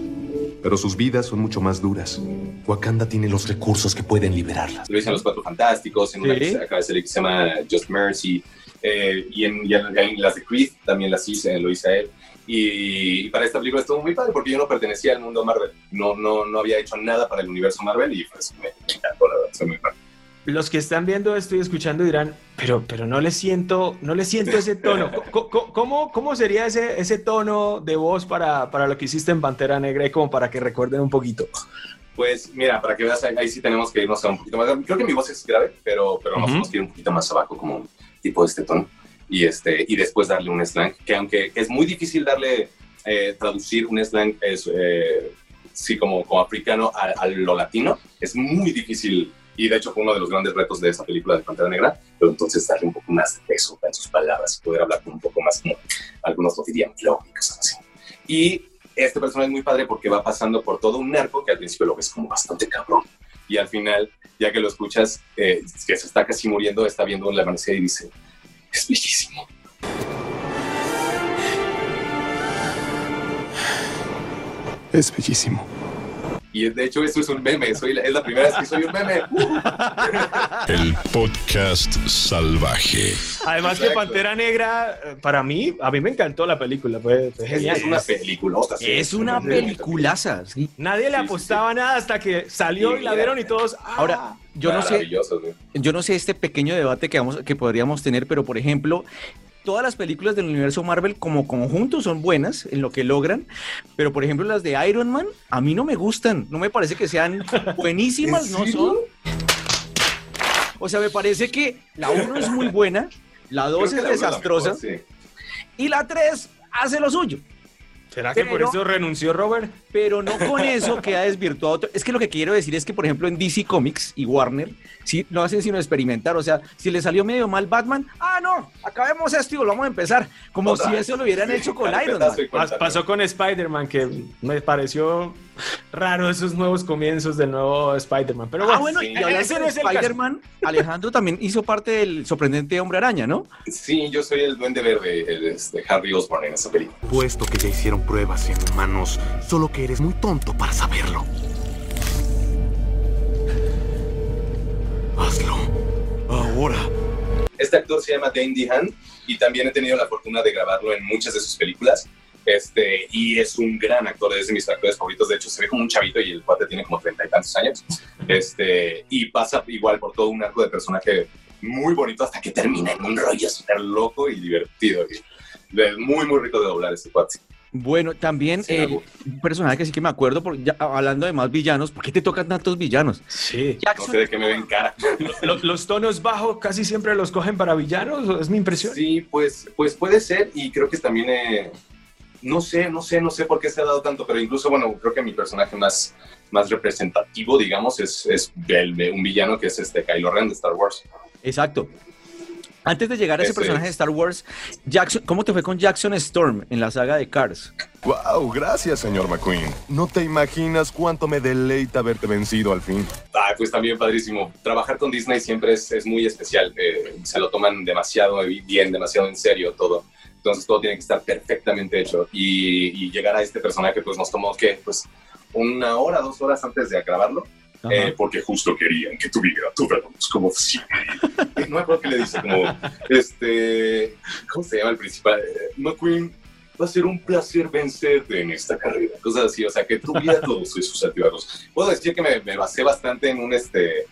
Pero sus vidas son mucho más duras. Wakanda tiene los recursos que pueden liberarlas. Lo hice en Los Cuatro Fantásticos, en una Sí. que se acaba de salir que se llama Just Mercy, eh, y, en, y en- en las de Creed también las hice, lo hice a él. Y, y para esta película estuvo muy padre porque yo no pertenecía al mundo Marvel, no, no, no había hecho nada para el universo Marvel y pues me, me encantó, la verdad, soy muy fan. Los que están viendo esto y escuchando dirán, pero, pero no le siento, no le siento ese tono. *laughs* Co- ¿Cómo, cómo sería ese, ese tono de voz para, para lo que hiciste en Pantera Negra y como para que recuerden un poquito? Pues mira, para que veas, ahí, sí tenemos que irnos a un poquito más. Creo que mi voz es grave, pero, pero nos tenemos que ir un poquito más abajo, como tipo de este tono. Y, este, y después darle un slang, que aunque es muy difícil darle, eh, traducir un slang, es, eh, sí, como, como africano a, a lo latino, es muy difícil. Y de hecho fue uno de los grandes retos de esa película de Pantera Negra, pero entonces darle un poco más de peso en sus palabras, poder hablar un poco más como algunos lo dirían flow y así. Y este personaje es muy padre porque va pasando por todo un arco que al principio lo ves como bastante cabrón. Y al final, ya que lo escuchas, eh, que se está casi muriendo, está viendo el amanecer y dice, es bellísimo. Es bellísimo. Y de hecho eso es un meme, soy la- es la primera vez que soy un meme. *laughs* El podcast salvaje. Además que Exacto. Pantera Negra, para mí, a mí me encantó la película, genial. es una película. Es una peliculaza, sí. Nadie le Sí, sí, apostaba nada hasta que salió Sí, y la vieron y todos. ah. Ahora, yo no sé, yo no sé este pequeño debate que, vamos, que podríamos tener, pero por ejemplo, todas las películas del universo Marvel como conjunto son buenas en lo que logran, pero por ejemplo las de Iron Man a mí no me gustan, no me parece que sean *laughs* buenísimas, ¿En no serio? son. O sea, me parece que la 1 es muy buena, la 2 Creo que es la desastrosa mejor, sí. y la 3 hace lo suyo. ¿Será que por eso renunció Robert? pero no con eso queda desvirtuado. otro- Es que lo que quiero decir es que, por ejemplo, en DC Comics y Warner, sí, no hacen sino experimentar. O sea, si le salió medio mal Batman, ah, no, acabemos esto y volvamos a empezar. Como Otra si vez. eso lo hubieran Sí, hecho con Iron Man. Pas- pasó con Spider-Man, que me pareció raro esos nuevos comienzos del nuevo Spider-Man. Pero ah, bueno, bueno, y sí. hablando ese de no es el caso. Spider-Man, Alejandro también hizo parte del sorprendente Hombre Araña, ¿no? Sí, yo soy el duende verde, el, este, Harry Osborn en esa película. Puesto que ya hicieron pruebas en humanos, solo que eres muy tonto para saberlo. Este actor se llama Dane DeHaan y también he tenido la fortuna de grabarlo en muchas de sus películas. Este, y es un gran actor, es de mis actores favoritos. De hecho, se ve como un chavito y el cuate tiene como treinta y tantos años. Este, y pasa igual por todo un arco de personaje muy bonito hasta que termina en un rollo súper loco y divertido. Y muy, muy rico de doblar este cuate. Bueno, también Sí, eh, un personaje que sí que me acuerdo, porque ya, hablando de más villanos, ¿por qué te tocan tantos villanos? Sí. No Jackson, sé de qué me ven cara. *laughs* Lo- los tonos bajos casi siempre los cogen para villanos, ¿o es mi impresión. Sí, pues, pues puede ser y creo que también, eh, no sé, no sé, no sé por qué se ha dado tanto, pero incluso, bueno, creo que mi personaje más, más representativo, digamos, es, es el un villano que es este Kylo Ren de Star Wars. Exacto. Antes de llegar a ese Ese personaje de. Star Wars, Jackson, ¿cómo te fue con Jackson Storm en la saga de Cars? Wow, gracias, señor McQueen. No te imaginas cuánto me deleita haberte vencido al fin. Ah, pues también padrísimo. Trabajar con Disney siempre es, es muy especial. eh, se lo toman demasiado bien, demasiado en serio todo. Entonces todo tiene que estar perfectamente hecho. Y, y llegar a este personaje, pues nos tomó, ¿qué? Pues una hora, dos horas antes de grabarlo. Eh, porque justo querían que tuviera tu voz como si. *laughs* no me acuerdo qué le dice, como, este, ¿cómo se llama el principal? Eh, McQueen, va a ser un placer vencerte en esta carrera. Cosas así, o sea, que tuviera *laughs* todos esos altibajos. Puedo decir que me, me basé bastante en un, este,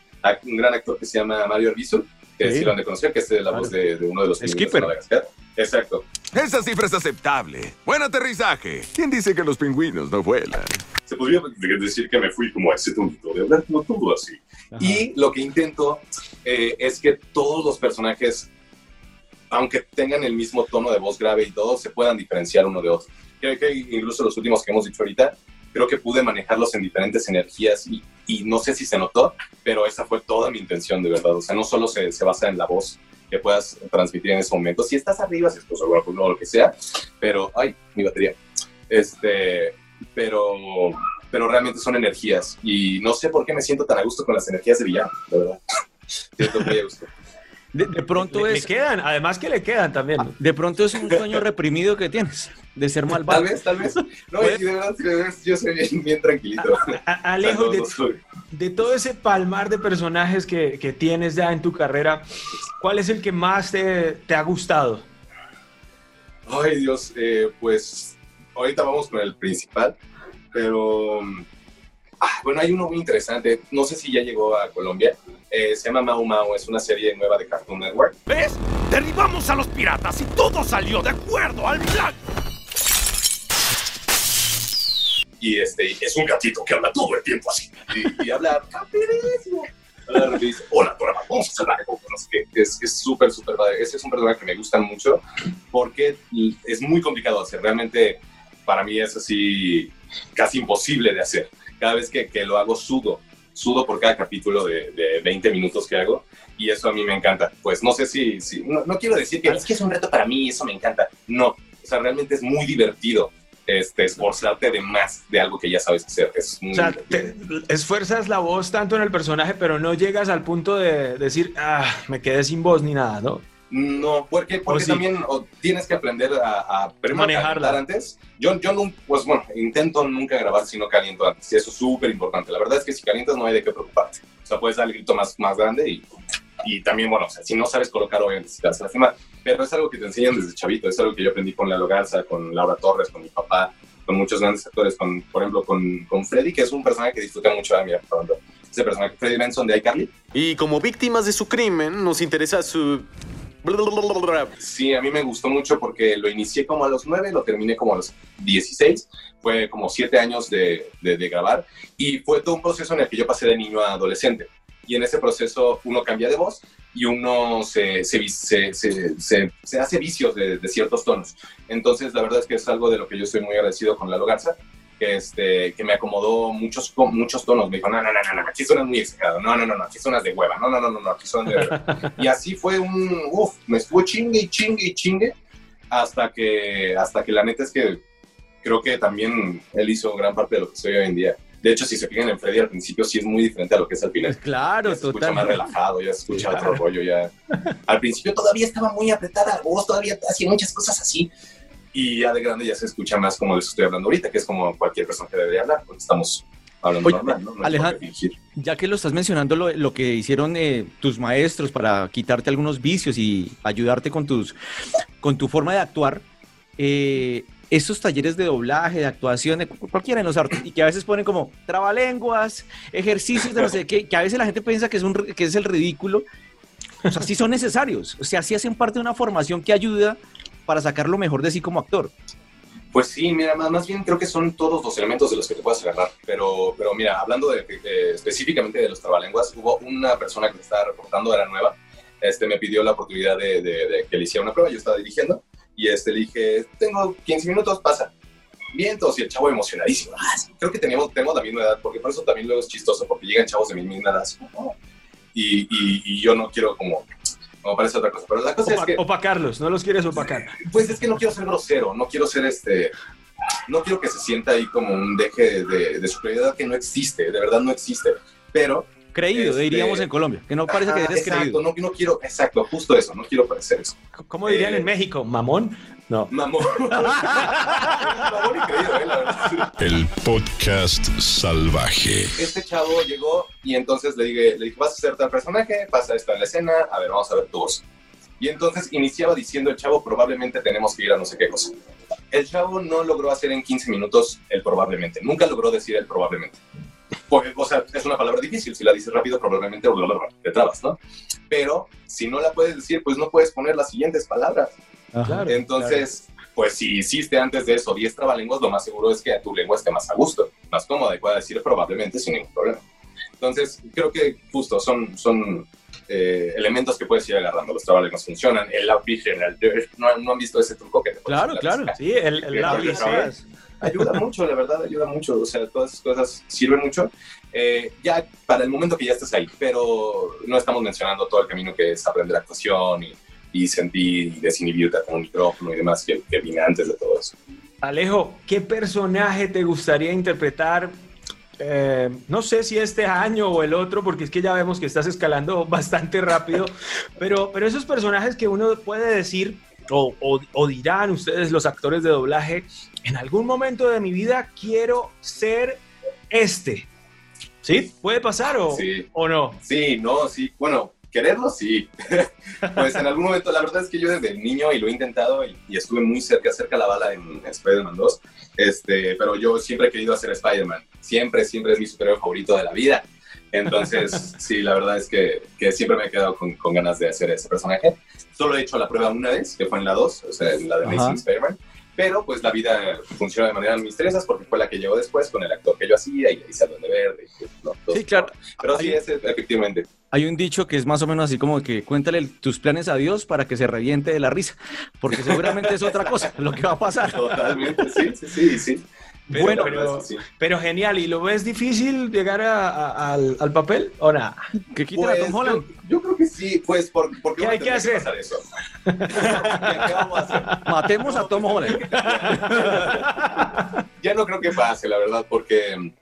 un gran actor que se llama Mario Arbizu, que Sí. sí lo han de conocer, que es la voz de, de uno de los pingüinos de Skipper. Madagascar. Exacto. Esa cifra es aceptable. Buen aterrizaje. ¿Quién dice que los pingüinos no vuelan? Se podría decir que me fui como a ese tonito de hablar como todo así. Y lo que intento eh, es que todos los personajes, aunque tengan el mismo tono de voz grave y todo, se puedan diferenciar uno de otro. Creo que incluso los últimos que hemos dicho ahorita, creo que pude manejarlos en diferentes energías y, y no sé si se notó, pero esa fue toda mi intención de verdad. O sea, no solo se, se basa en la voz que puedas transmitir en ese momento. Si estás arriba, si estás abajo, no, lo que sea, pero, ay, mi batería. Este, pero, pero realmente son energías. Y no sé por qué me siento tan a gusto con las energías de villano, de verdad. *laughs* Siento muy a gusto. De, de pronto Le, le es, quedan, además que le quedan también. de pronto es un sueño reprimido que tienes de ser malvado. Tal vez, tal vez. No, y de verdad, de verdad, yo soy bien, bien tranquilito. A- Alejo, de, todo ese palmar de personajes que, que tienes ya en tu carrera, ¿cuál es el que más te, te ha gustado? Ay, Dios, eh, pues ahorita vamos con el principal, pero ah, bueno, hay uno muy interesante. No sé si ya llegó a Colombia. Eh, se llama Mau Mau, es una serie nueva de Cartoon Network. ¿Ves? Derribamos a los piratas y todo salió de acuerdo al plan. Y este, es un gatito que habla todo el tiempo así. Y, y habla Hola, Dora, vamos a sé qué. Es es súper, súper padre. Ese es un personaje que me gusta mucho porque es muy complicado de hacer. Realmente, para mí es así casi imposible de hacer. Cada vez que, que lo hago, sudo. Sudo por cada capítulo de, de 20 minutos que hago. Y eso a mí me encanta. Pues no sé si... si no, no quiero decir que es que es un reto para mí, eso me encanta. No. O sea, realmente es muy divertido este, esforzarte de más de algo que ya sabes hacer. Es muy O sea, te esfuerzas la voz tanto en el personaje, pero no llegas al punto de decir, ah, me quedé sin voz ni nada, ¿no? No, porque, porque sí. también o, tienes que aprender a, a Manejarla. antes. Yo, yo nunca, pues bueno, intento nunca grabar si no caliento antes. Y eso es súper importante. La verdad es que si calientas no hay de qué preocuparte. O sea, puedes dar el grito más, más grande y, y también, bueno, o sea, si no sabes colocar, obviamente, si te vas a lastimar. Pero es algo que te enseñan desde chavito. Es algo que yo aprendí con Lalo Garza, con Laura Torres, con mi papá, con muchos grandes actores, con, por ejemplo, con, con Freddy, que es un personaje que disfruté mucho de mí, por ejemplo. Ese personaje, Freddy Benson de iCarly. Y como víctimas de su crimen, nos interesa su... Sí, a mí me gustó mucho porque lo inicié como a los 9, lo terminé como a los 16. Fue como 7 años de, de, de grabar y fue todo un proceso en el que yo pasé de niño a adolescente. Y en ese proceso uno cambia de voz y uno se, se, se, se, hace vicios de, de, ciertos tonos. Entonces, la verdad es que es algo de lo que yo estoy muy agradecido con Lalo Garza, que, este, que me acomodó muchos, muchos tonos. Me dijo, no, no, no, no, no, aquí suenas muy exagerado. No, no, no, no, aquí suenas de hueva. No, no, no, no, no aquí suenas de hueva. *laughs* y así fue un, uff, me estuvo chingue y chingue y chingue hasta que, hasta que la neta es que creo que también él hizo gran parte de lo que soy hoy en día. De hecho, si se fijan en Freddy al principio, sí es muy diferente a lo que es al final. Claro, ya se escucha más relajado, ya se escucha claro. otro rollo. Ya. Al principio todavía estaba muy apretada la voz, todavía hacía muchas cosas así. Y ya de grande ya se escucha más como les estoy hablando ahorita, que es como cualquier persona que debería hablar, porque estamos hablando Oye, normal, ¿no? no Alejandro, ya que lo estás mencionando, lo, lo que hicieron eh, tus maestros para quitarte algunos vicios y ayudarte con, tus, con tu forma de actuar, eh, estos talleres de doblaje, de actuación, de cualquiera de los artes, y que a veces ponen como trabalenguas, ejercicios de no sé qué, que a veces la gente piensa que es, un, que es el ridículo. O sea, sí son necesarios. O sea, sí hacen parte de una formación que ayuda para sacar lo mejor de sí como actor. Pues sí, mira, más, más bien creo que son todos los elementos de los que te puedes agarrar. Pero, pero mira, hablando de, de, específicamente de los trabalenguas, hubo una persona que me estaba reportando, era nueva, este, me pidió la oportunidad de, de, de que le hiciera una prueba, yo estaba dirigiendo, y este, le dije, tengo 15 minutos, pasa. Vientos, y el chavo emocionadísimo. Ah, sí, creo que teníamos, tenemos la misma edad, porque por eso también luego es chistoso, porque llegan chavos de mi misma edad. Y, y, y yo no quiero como como parece otra cosa. Pero la cosa Opa, es que. Opacarlos, no los quieres opacar. Pues es que no quiero ser grosero, no quiero ser este. No quiero que se sienta ahí como un deje de, de superioridad que no existe, de verdad no existe. Pero. Creído, este, diríamos en Colombia, que no parece que eres exacto, creído. No, no quiero, exacto, justo eso, no quiero parecer eso. ¿Cómo dirían eh, en México? ¿Mamón? No. Mamón. Mamón eh, la verdad. El podcast salvaje. Este chavo llegó y entonces le dije, le dije, vas a hacer tal personaje, pasa esto en la escena, a ver, vamos a ver tu voz. Y entonces iniciaba diciendo el chavo, probablemente tenemos que ir a no sé qué cosa. El chavo no logró hacer en 15 minutos el probablemente, nunca logró decir el probablemente. Porque, o sea, es una palabra difícil, si la dices rápido probablemente te trabas, ¿no? Pero si no la puedes decir, pues no puedes poner las siguientes palabras. Claro, Entonces, claro. pues si hiciste antes de eso 10 trabalenguas, lo más seguro es que a tu lengua esté más a gusto, más cómoda y pueda decir probablemente sin ningún problema. Entonces, creo que justo son, son eh, elementos que puedes ir agarrando. Los trabalenguas funcionan. El vision, el, no, no, han visto ese truco que te Claro, claro. Sí, el, el vision. Ayuda mucho, la verdad, ayuda mucho. O sea, todas esas cosas sirven mucho. Eh, ya para el momento que ya estés ahí, pero no estamos mencionando todo el camino que es aprender actuación y, y sentir y desinhibirte con un micrófono y demás que, que antes de todo eso. Alejo, ¿qué personaje te gustaría interpretar? Eh, no sé si este año o el otro, porque es que ya vemos que estás escalando *laughs* bastante rápido, pero, pero esos personajes que uno puede decir, o, o- o dirán ustedes los actores de doblaje, en algún momento de mi vida quiero ser este. ¿Sí? ¿Puede pasar o, Sí. o no? Sí, no, sí. Bueno, quererlo sí. *laughs* pues en algún momento, la verdad es que yo desde niño y lo he intentado y, y estuve muy cerca, cerca la bala en Spider-Man 2. Este, pero yo siempre he querido hacer Spider-Man. Siempre, siempre es mi superhéroe favorito de la vida. Entonces, *laughs* sí, la verdad es que, que siempre me he quedado con, con ganas de hacer ese personaje. Solo he hecho la prueba una vez, que fue en la 2, o sea, en la de. Amazing Spider-Man. Pero pues la vida funciona de manera misteriosas porque fue la que llegó después con el actor que yo hacía y hice de verde. y, ¿no? Sí, claro. Pero sí, ese, efectivamente. Hay un dicho que es más o menos así como que cuéntale tus planes a Dios para que se reviente de la risa, porque seguramente es otra cosa lo que va a pasar. Totalmente, sí, sí, sí, sí. Pero- Bueno, pero- sí. Pero genial, ¿y lo ves difícil llegar a- a- al, al papel o nada? que quiten a Pues, Tom Holland. Yo, yo creo que sí, pues, por, porque ¿Qué hay que hacer? pasar eso. ¿Qué vamos a hacer? Matemos a Tom Holland. Ya no creo que pase, la verdad, porque,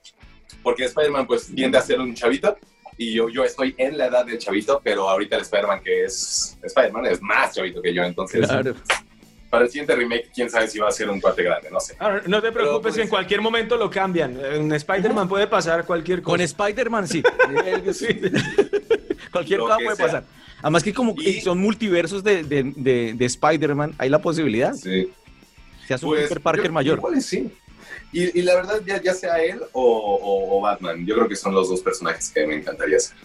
porque Spider-Man pues tiende a ser un chavito y yo, yo estoy en la edad del chavito, pero ahorita el Spider-Man que es Spider-Man es más chavito que yo, entonces Claro. para el siguiente remake, quién sabe si va a ser un cuate grande, no sé. Ahora, no te preocupes, que en cualquier momento lo cambian. En Spider-Man puede pasar cualquier Con cosa. Spider-Man sí. *laughs* Sí. Cualquier Lo cosa puede sea. pasar. Además que como Y- son multiversos de, de, de, de Spider-Man, hay la posibilidad. Sí. Se hace un Pues, Peter Parker yo- mayor. Igual sí. Y, y la verdad, ya, ya sea él o, o- o Batman, yo creo que son los dos personajes que me encantaría ser,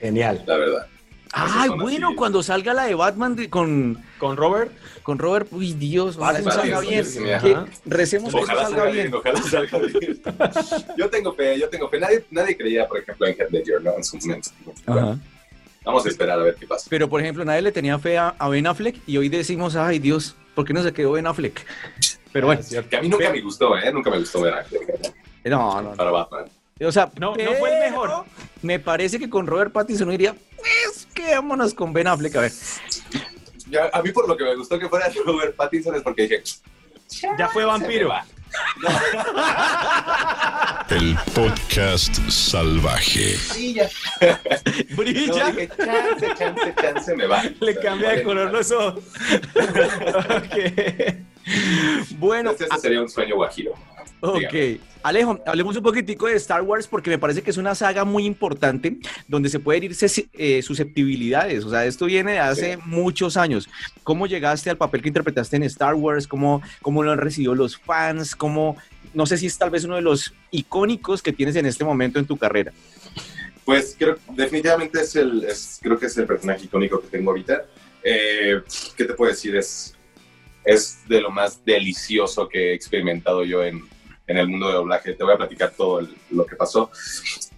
Genial. la verdad. Ay, bueno, así. cuando salga la de Batman de- con, Con Robert, con Robert, uy Dios, ojalá Batman, salga bien. Que recemos que eso Ojalá salga bien. ojalá salga bien. *laughs* Yo tengo fe, yo tengo fe. Nadie, nadie creía, por ejemplo, en Heath Ledger, ¿no? En su momento. Ajá. vamos a esperar a ver qué pasa. Pero por ejemplo, nadie le tenía fe a, a Ben Affleck y hoy decimos, ay Dios, ¿por qué no se quedó Ben Affleck? Pero bueno, Que a mí nunca me gustó, ¿eh? Nunca me gustó ver a Affleck no, no, para Batman. O sea, No, no fue el mejor. Me parece que con Robert Pattinson uno diría, pues quedémonos con Ben Affleck, a ver. Ya, a mí por lo que me gustó que fuera *laughs* Robert Pattinson es porque dije, ya fue vampiro. *laughs* El podcast salvaje. Brilla. No, dije, chance, chance, chance, me va. Le cambia de color los ojos. *laughs* Ok. Bueno, Este, ese sería un sueño guajiro. Ok, Alejo, hablemos un poquitico de Star Wars porque me parece que es una saga muy importante donde se pueden ir ses- eh, susceptibilidades. O sea, esto viene de hace Sí. muchos años. ¿Cómo llegaste al papel que interpretaste en Star Wars? ¿Cómo, cómo lo han recibido los fans? ¿Cómo, no sé si es tal vez uno de los icónicos que tienes en este momento en tu carrera? Pues creo, definitivamente es el, es- creo que es el personaje icónico que tengo ahorita. Eh, ¿Qué te puedo decir? Es, es de lo más delicioso que he experimentado yo en, en el mundo de doblaje. Te voy a platicar todo el- lo que pasó.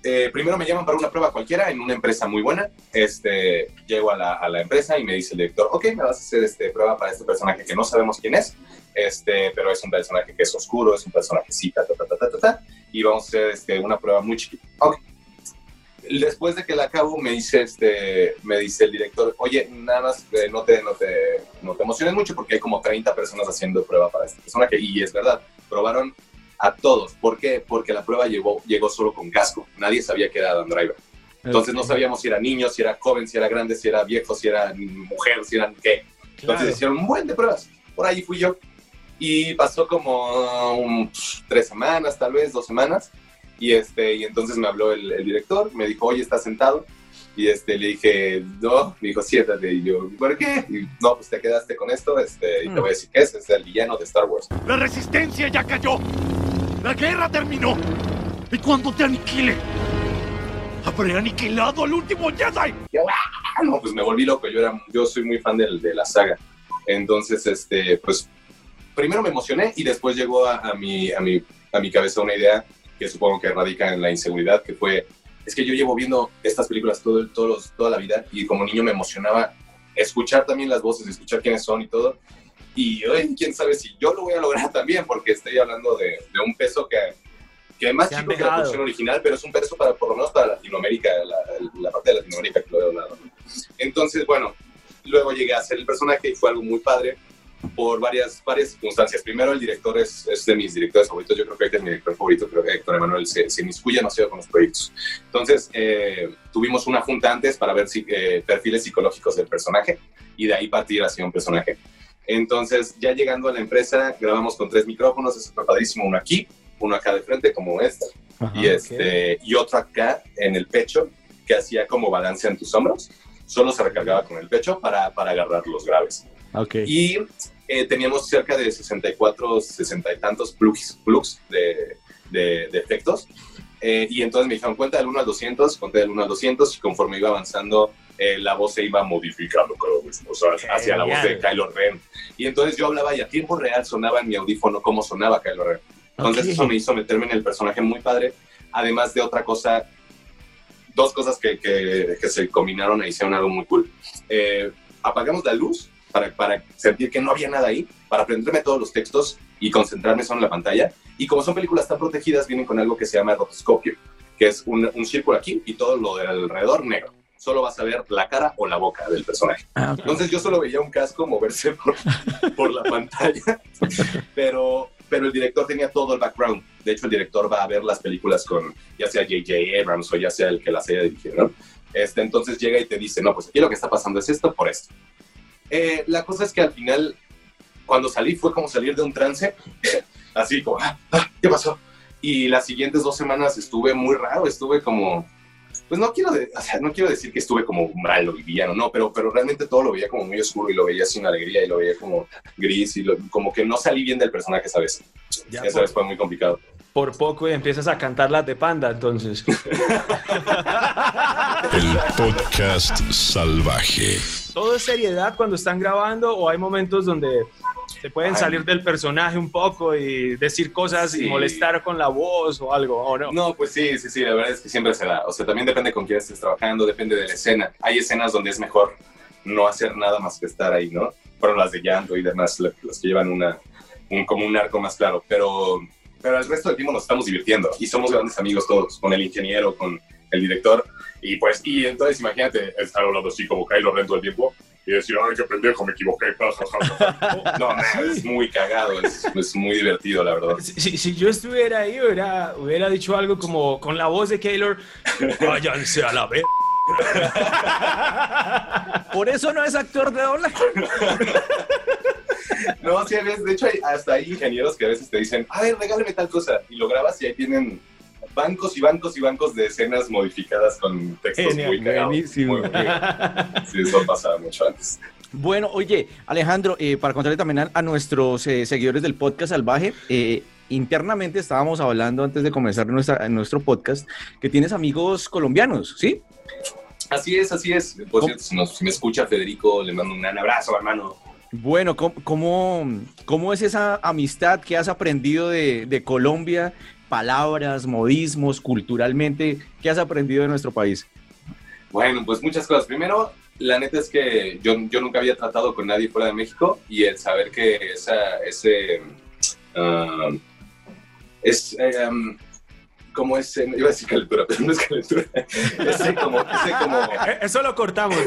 Eh, primero me llaman para una prueba cualquiera en una empresa muy buena. Este, llego a la, a la empresa y me dice el director, ok, me vas a hacer este, prueba para este personaje que no sabemos quién es, este, pero es un personaje que es oscuro, es un personaje sí, ta, ta, ta, ta, ta, ta, ta, y vamos a hacer este, una prueba muy chiquita. Ok. Después de que la acabo, me dice, este, me dice el director, oye, nada más eh, no, te, no, te, no te emociones mucho porque hay como 30 personas haciendo prueba para este personaje. Y es verdad, probaron a todos. ¿Por qué? Porque la prueba llegó, llegó solo con casco. Nadie sabía que era Adam Driver. Entonces no sabíamos si era niño, si era joven, si era grande, si era viejo, si era mujer, si eran qué. Entonces Claro. hicieron un buen de pruebas. Por ahí fui yo. Y pasó como um, tres semanas, tal vez, dos semanas. Y, este, y entonces me habló el, el director, me dijo, oye, ¿estás sentado? Y este, le dije, no, me dijo, siéntate. Y yo, ¿por qué? Y, no, pues te quedaste con esto este, y te voy a decir que es, es el villano de Star Wars. La resistencia ya cayó. La guerra terminó. Y cuando te aniquile, habré aniquilado al último Jedi. Yo, *laughs* no, pues me volví loco. Yo, era, yo soy muy fan del- de, la saga. Entonces, este, pues, primero me emocioné y después llegó a, a mi, a, mi, a mi cabeza una idea que supongo que radica en la inseguridad, que fue, es que yo llevo viendo estas películas todo, todos toda la vida y como niño me emocionaba escuchar también las voces, escuchar quiénes son y todo. Y hoy, quién sabe si yo lo voy a lograr *laughs* también, porque estoy hablando de, de un peso que, que es más chico que la producción original, pero es un peso para, por lo menos para Latinoamérica, la, la parte de Latinoamérica que lo he hablado. Entonces, bueno, luego llegué a ser el personaje y fue algo muy padre. por varias, varias circunstancias. Primero, el director es, es de mis directores favoritos. Yo creo que es mi director favorito. Creo que Héctor Emanuel se, se inmiscuye demasiado con los proyectos. Entonces, eh, tuvimos una junta antes para ver si, eh, perfiles psicológicos del personaje y de ahí partir hacia un personaje. Entonces, ya llegando a la empresa, grabamos con tres micrófonos. Es padrísimo. Uno aquí, uno acá de frente, como este, y, este y otro acá en el pecho, que hacía como balance en tus hombros. Solo se recargaba con el pecho para, para agarrar los graves. Okay. Y eh, teníamos cerca de 64, 60 y tantos plugs, plugs de, de, de efectos. Eh, y entonces me dijeron, cuenta del 1 al 200, conté del 1 al 200 y conforme iba avanzando, eh, la voz se iba modificando cada vez, o sea, hacia la voz de Kylo Ren. Y entonces yo hablaba y a tiempo real sonaba en mi audífono cómo sonaba Kylo Ren. Entonces Ok. eso me hizo meterme en el personaje muy padre, además de otra cosa, dos cosas que, que, que se combinaron e hicieron algo muy cool. Eh, apagamos la luz para, para sentir que no había nada ahí, para aprenderme todos los textos y concentrarme solo en la pantalla. Y como son películas tan protegidas, vienen con algo que se llama rotoscopio, que es un, un círculo aquí y todo lo de alrededor negro. Solo vas a ver la cara o la boca del personaje. Ah. Entonces yo solo veía un casco moverse por, *laughs* por la pantalla, *laughs* pero, pero el director tenía todo el background. De hecho, el director va a ver las películas con ya sea J.J. Abrams o ya sea el que las haya dirigido, ¿no? Este, entonces llega y te dice, no, pues aquí lo que está pasando es esto por esto. Eh, la cosa es que al final, cuando salí, fue como salir de un trance, *laughs* así como, "Ah, ah, ¿qué pasó? Y las siguientes dos semanas estuve muy raro, estuve como, pues no quiero, de- o sea, no quiero decir que estuve como malo y villano, no, pero, pero realmente todo lo veía como muy oscuro y lo veía sin alegría y lo veía como gris y lo- como que no salí bien del personaje esa vez. Ya esa por- vez fue muy complicado. Por poco y empiezas a cantar las de panda, entonces. *laughs* El podcast salvaje. ¿Todo es seriedad cuando están grabando o hay momentos donde se pueden Ay. salir del personaje un poco y decir cosas y Sí. molestar con la voz o algo? ¿o no? No, pues sí, sí, sí, la verdad es que siempre se da. O sea, también depende con quién estés trabajando, depende de la escena. Hay escenas donde es mejor no hacer nada más que estar ahí, ¿no? Fueron las de llanto y demás, la- las que llevan una, un, como un arco más claro. Pero, pero el resto del tiempo nos estamos divirtiendo y somos grandes amigos todos, con el ingeniero, con el director. Y pues, y entonces imagínate estar hablando así como Kylo Ren todo el tiempo y decir, ay, qué pendejo, me equivoqué. ja, ja, ja, ja". *laughs* No, man, es muy cagado, es, es muy divertido, la verdad. Si, si- si yo estuviera ahí, hubiera, hubiera dicho algo como con la voz de Keylor, váyanse a la vez. *laughs* Por eso no es actor de doblaje. *laughs* No, sí, de hecho hay, hasta hay ingenieros que a veces te dicen, a ver, regálame tal cosa, y lo grabas y ahí tienen bancos y bancos y bancos de escenas modificadas con textos Genial, muy cagados. buenísimo. Muy, muy- sí, eso pasaba mucho antes. Bueno, oye, Alejandro, eh, para contarle también a, a nuestros eh, seguidores del podcast salvaje, eh, internamente estábamos hablando antes de comenzar nuestra, nuestro podcast que tienes amigos colombianos, ¿sí? Así es, así es. Por cierto, si, nos- si me escucha Federico, le mando un gran abrazo, hermano. Bueno, ¿cómo, cómo, cómo es esa amistad que has aprendido de, de Colombia? Palabras, modismos, culturalmente, ¿qué has aprendido de nuestro país? Bueno, pues muchas cosas. Primero, la neta es que yo, yo nunca había tratado con nadie fuera de México y el saber que esa, ese... ah, es... um, como ese... Iba a decir calentura, pero no es calentura. *laughs* Ese como... Ese como Eh, Eso lo cortamos. *laughs*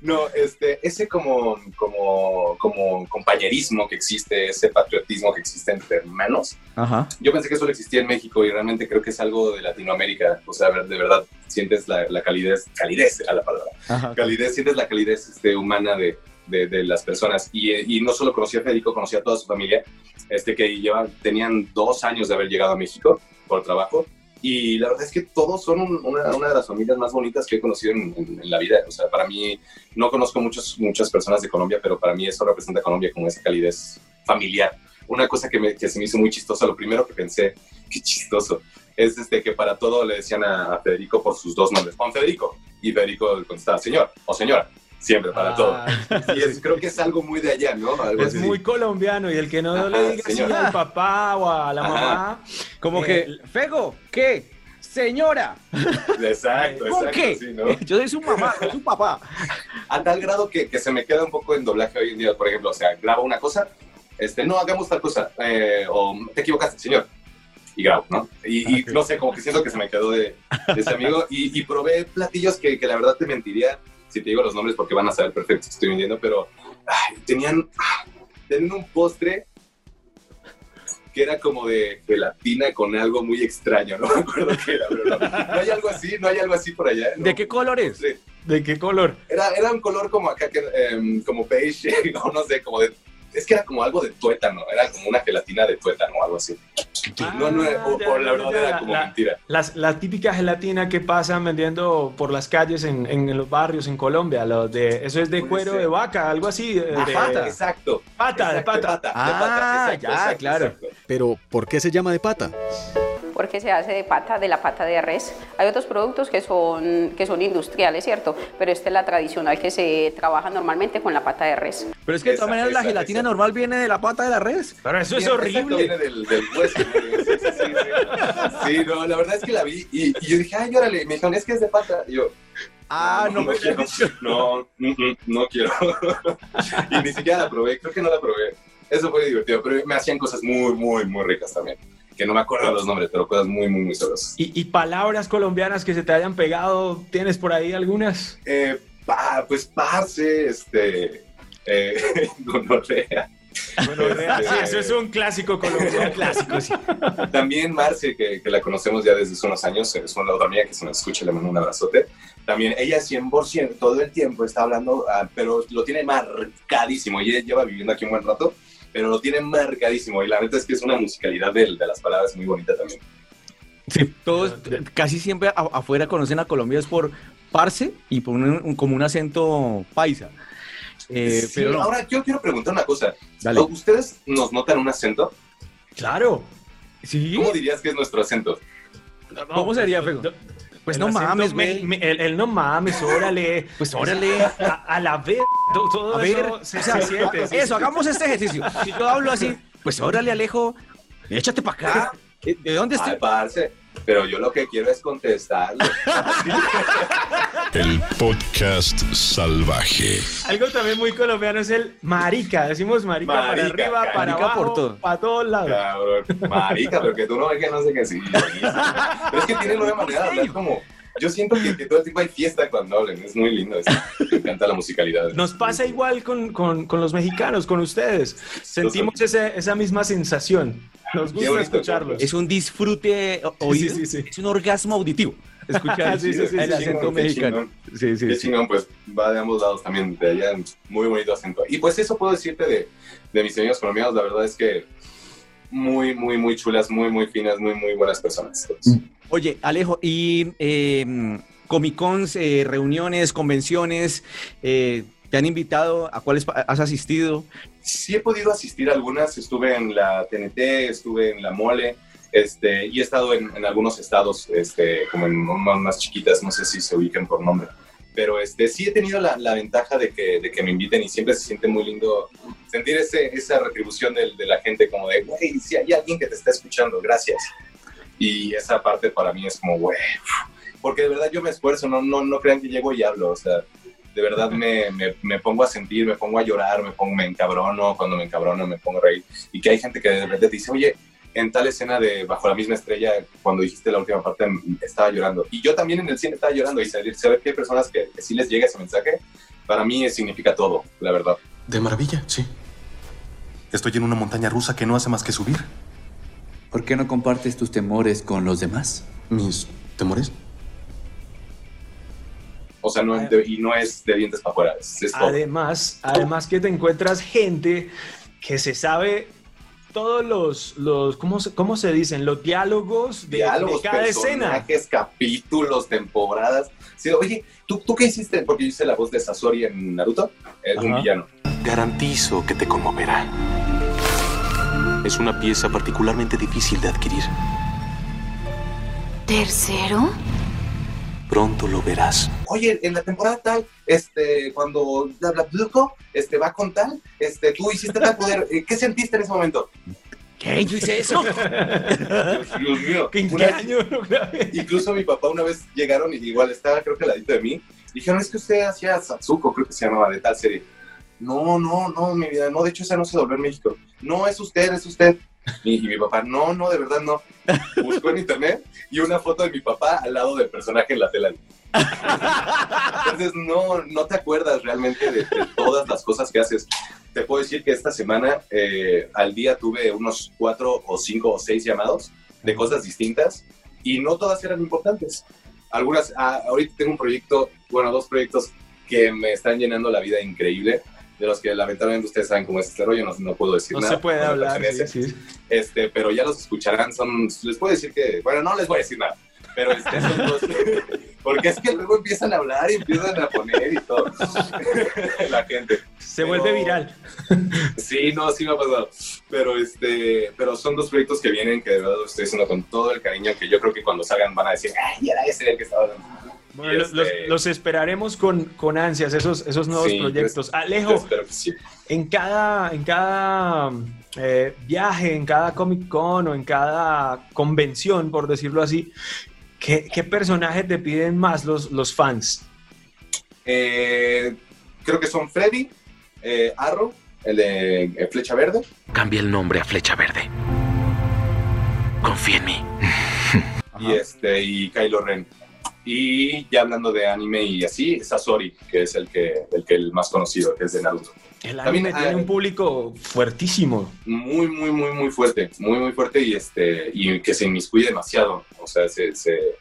no, este, ese como, como, como compañerismo que existe, ese patriotismo que existe entre hermanos, Ajá. yo pensé que solo existía en México y realmente creo que es algo de Latinoamérica. O sea, de verdad, sientes la, la calidez, calidez a la palabra, Ajá. calidez, sientes la calidez este, humana de, de, las personas. Y, no solo conocí a Federico, conocí a toda su familia, este, que llevan, tenían dos años de haber llegado a México por trabajo. Y la verdad es que todos son un- una, una de las familias más bonitas que he conocido en, en- en la vida. O sea, para mí, no conozco muchos, muchas personas de Colombia, pero para mí eso representa a Colombia como esa calidez familiar. Una cosa que, me- que se me hizo muy chistosa, lo primero que pensé, *laughs* qué chistoso, es este, que para todo le decían a Federico por sus dos nombres, Juan Federico. Y Federico contestaba, señor o señora, siempre para todo. *laughs* Y es- creo que es algo muy de allá, ¿no? Algo Es así. muy colombiano y el que no Ajá, le diga así señor. al papá o a la Ajá. mamá, Como Eh, que, Fego, ¿qué? Señora, *laughs* Exacto, ¿con exacto, qué? sí, ¿no? *laughs* Yo soy su mamá, no su papá. a tal grado que, que se me queda un poco en doblaje hoy en día, por ejemplo, o sea, grabo una cosa, este, no, hagamos tal cosa, eh, o te equivocaste, señor, y grabo, ¿no? Y, y no sé, como que siento que se me quedó de, de ese amigo, y, y probé platillos que, que la verdad te mentiría, si te digo los nombres porque van a saber perfecto que estoy vendiendo, pero ay, tenían, ah, tenían un postre que era como de gelatina con algo muy extraño, no me acuerdo qué era, pero no, no hay algo así, no hay algo así por allá. ¿De no. qué color es? Sí. ¿De qué color? Era, era un color como acá, que, em, como beige, *laughs* o no sé, como de... Es que era como algo de tuétano, era como una gelatina de tuétano o algo así. no, no, o, ya, o la verdad ya, era como la- mentira. Las, la típica gelatina que pasan vendiendo por las calles en, en los barrios en Colombia. Lo de, eso es de cuero ser. de vaca, algo así. de- Ah, de- pata. Exacto. Pata, de exacto, pata. Ah, ya, claro. Pero, ¿por qué se llama de pata? Porque se hace de pata, de la pata de res. Hay otros productos que son, que son industriales, ¿cierto? Pero esta es la tradicional que se trabaja normalmente con la pata de res. Pero es que de todas maneras la gelatina esa. normal viene de la pata de la res. Pero eso es Bien, horrible. Viene del, del hueso. ¿no? Sí, sí, sí, sí. Sí, no, la verdad es que la vi y, y yo dije, ay, órale, me dijeron, es que es de pata. Y yo, Ah, no, no, me quiero, no, mm, mm, no quiero. *laughs* y ni siquiera la probé, creo que no la probé. Eso fue divertido, pero me hacían cosas muy, muy, muy ricas también. Que no me acuerdo los nombres, pero cosas muy, muy, muy sabrosas. ¿Y, y palabras colombianas que se te hayan pegado, ¿tienes por ahí algunas? Eh, pa- pues, parce, este. Eh, *laughs* gonorrea. Bueno, sí, eso es un clásico colombiano. clásico, sí. *laughs* También Marce, que, que la conocemos ya desde hace unos años, es una otra amiga que se nos escucha, le mando un abrazote. También ella 100% todo el tiempo está hablando, ah, pero lo tiene marcadísimo. Y ella lleva viviendo aquí un buen rato, pero lo tiene marcadísimo. Y la neta es que es una musicalidad de, de las palabras muy bonita también. Sí, todos casi siempre a- afuera conocen a Colombia es por parce y por un, un- como un acento paisa. Eh, Sí, pero no. Ahora, yo quiero preguntar una cosa. Dale. ¿Ustedes nos notan un acento? Claro. ¿Sí? ¿Cómo dirías que es nuestro acento? ¿Cómo sería, Fego? Pues no mames, me- me- el, el no mames, órale. *laughs* Pues órale. A, a la vez, todo A ver, eso se, o sea, se siente. eso, sí. hagamos este ejercicio. Si yo hablo así, pues órale, Alejo, échate para acá. ¿De de dónde estoy? Ay, parce, pero yo lo que quiero es contestarle. *laughs* El podcast salvaje. Algo también muy colombiano es el marica. Decimos marica, para arriba, para abajo, por todo. para todos lados. Cabrón, marica, pero que tú no ves que no sé qué sí. *laughs* Pero es que tiene nueva manera de hablar como... Yo siento que, que todo el tiempo hay fiesta cuando hablan, es muy lindo eso. Me encanta la musicalidad. Nos pasa igual con, con, con los mexicanos, con ustedes. Sentimos ese- esa misma sensación. Nos gusta bonito, escucharlos. Es un disfrute oído, sí, sí. es un orgasmo auditivo. Escuchar *laughs* Sí, sí, sí, el sí, acento chingón, qué mexicano. chingón. Sí, sí, Qué sí. chingón, pues va de ambos lados también, de allá, muy bonito acento. Y pues eso puedo decirte de, de mis amigos colombianos, la verdad es que muy, muy, muy chulas, muy, muy finas, muy, muy buenas personas. Oye, Alejo, y eh, Comic Cons, eh, reuniones, convenciones, eh, ¿te han invitado? ¿A cuáles has asistido? Sí he podido asistir a algunas, estuve en la TNT, estuve en la Mole, este, y he estado en, algunos estados, este, como en unas más chiquitas, no sé si se ubiquen por nombre. Pero este, sí he tenido la, la ventaja de que, de que me inviten y siempre se siente muy lindo sentir ese, esa retribución del- de, la gente, como de, güey, si hay alguien que te está escuchando, gracias. Y esa parte para mí es como, güey, porque de verdad yo me esfuerzo, no, no, no crean que llego y hablo, o sea, de verdad me, me, me pongo a sentir, me pongo a llorar, me pongo, me encabrono, cuando me encabrono me pongo a reír. Y que hay gente que de repente te dice, oye, en tal escena de Bajo la misma estrella, cuando dijiste la última parte, estaba llorando. Y yo también en el cine estaba llorando y saber, saber que hay personas que, que sí les llega ese mensaje, para mí significa todo, la verdad. De maravilla, sí. Estoy en una montaña rusa que no hace más que subir. ¿Por qué no compartes tus temores con los demás? ¿Mis temores? O sea, no, de- y no es de dientes para afuera, es, es todo. Además, además que te encuentras gente que se sabe todos los, los ¿cómo, se, cómo se dicen? Los diálogos de, diálogos, de cada escena. personajes, capítulos, temporadas. Sí, oye, ¿tú, ¿tú qué hiciste? Porque yo hice la voz de Sasori en Naruto, es un Ajá. villano. Garantizo que te conmoverá. Es una pieza particularmente difícil de adquirir. ¿Tercero? Pronto lo verás. Oye, en la temporada tal, este, cuando bla, bla, Bluco, este, va con tal, este, tú hiciste tal poder, eh, ¿qué sentiste en ese momento? ¿Qué? ¿Yo hice eso? Dios, mío. ¿En Una qué vez- año? Incluso mi papá una vez llegaron y igual estaba creo que al ladito de mí. Dijeron, es que usted hacía Satsuko, creo que se llamaba, de tal serie. No, no, no, mi vida, no, de hecho esa no se dobló en México. No, es usted, es usted. Y, mi papá, no, no, de verdad no. Buscó en internet y una foto de mi papá al lado del personaje en la tela. Entonces no, no te acuerdas realmente de, de todas las cosas que haces. Te puedo decir que esta semana eh, al día tuve unos cuatro o cinco o seis llamados de cosas distintas y no todas eran importantes. Algunas, ah, ahorita tengo un proyecto, bueno, dos proyectos que me están llenando la vida increíble, de los que lamentablemente ustedes saben cómo es este rollo, no, no puedo decir No nada. se puede no hablar. pertenece. sí, sí. Este, pero ya los escucharán, son, les puedo decir que, bueno, no les voy a decir nada, pero este, son dos, *laughs* porque es que luego empiezan a hablar y empiezan a poner y todo, *laughs* la gente. Se Pero- vuelve viral. Sí, no, sí me ha pasado, pero este, pero son dos proyectos que vienen que de verdad lo estoy haciendo con todo el cariño que yo creo que cuando salgan van a decir, ay, era ese el que estaba hablando. Bueno, Y los, los- este- los esperaremos con, con ansias, esos, esos nuevos Sí, proyectos. yo- Alejo, yo sí. en cada, en cada eh, viaje, en cada Comic Con o en cada convención, por decirlo así, ¿qué, qué personaje te piden más los, los fans? Eh, creo que son Freddy, eh, Arrow, el de eh, Flecha Verde, Cambia el nombre a Flecha Verde. Confía en mí. y este y Kylo Ren. Y ya hablando de anime y así, Sasori, que es el que el que el más conocido, que es de Naruto. El También, anime tiene ah, un público fuertísimo. Muy, muy, muy, muy fuerte, muy, muy fuerte y este y que se inmiscuye demasiado. O sea, se, se,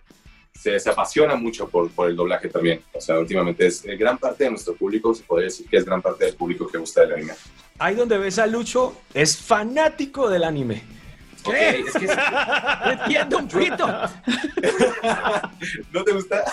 se, se apasiona mucho por, por el doblaje también. O sea, últimamente es eh, gran parte de nuestro público, se podría decir que es gran parte del público que gusta del anime. Ahí donde ves a Lucho, es fanático del anime. Ok, es que No entiendo un pito. ¿No te gusta?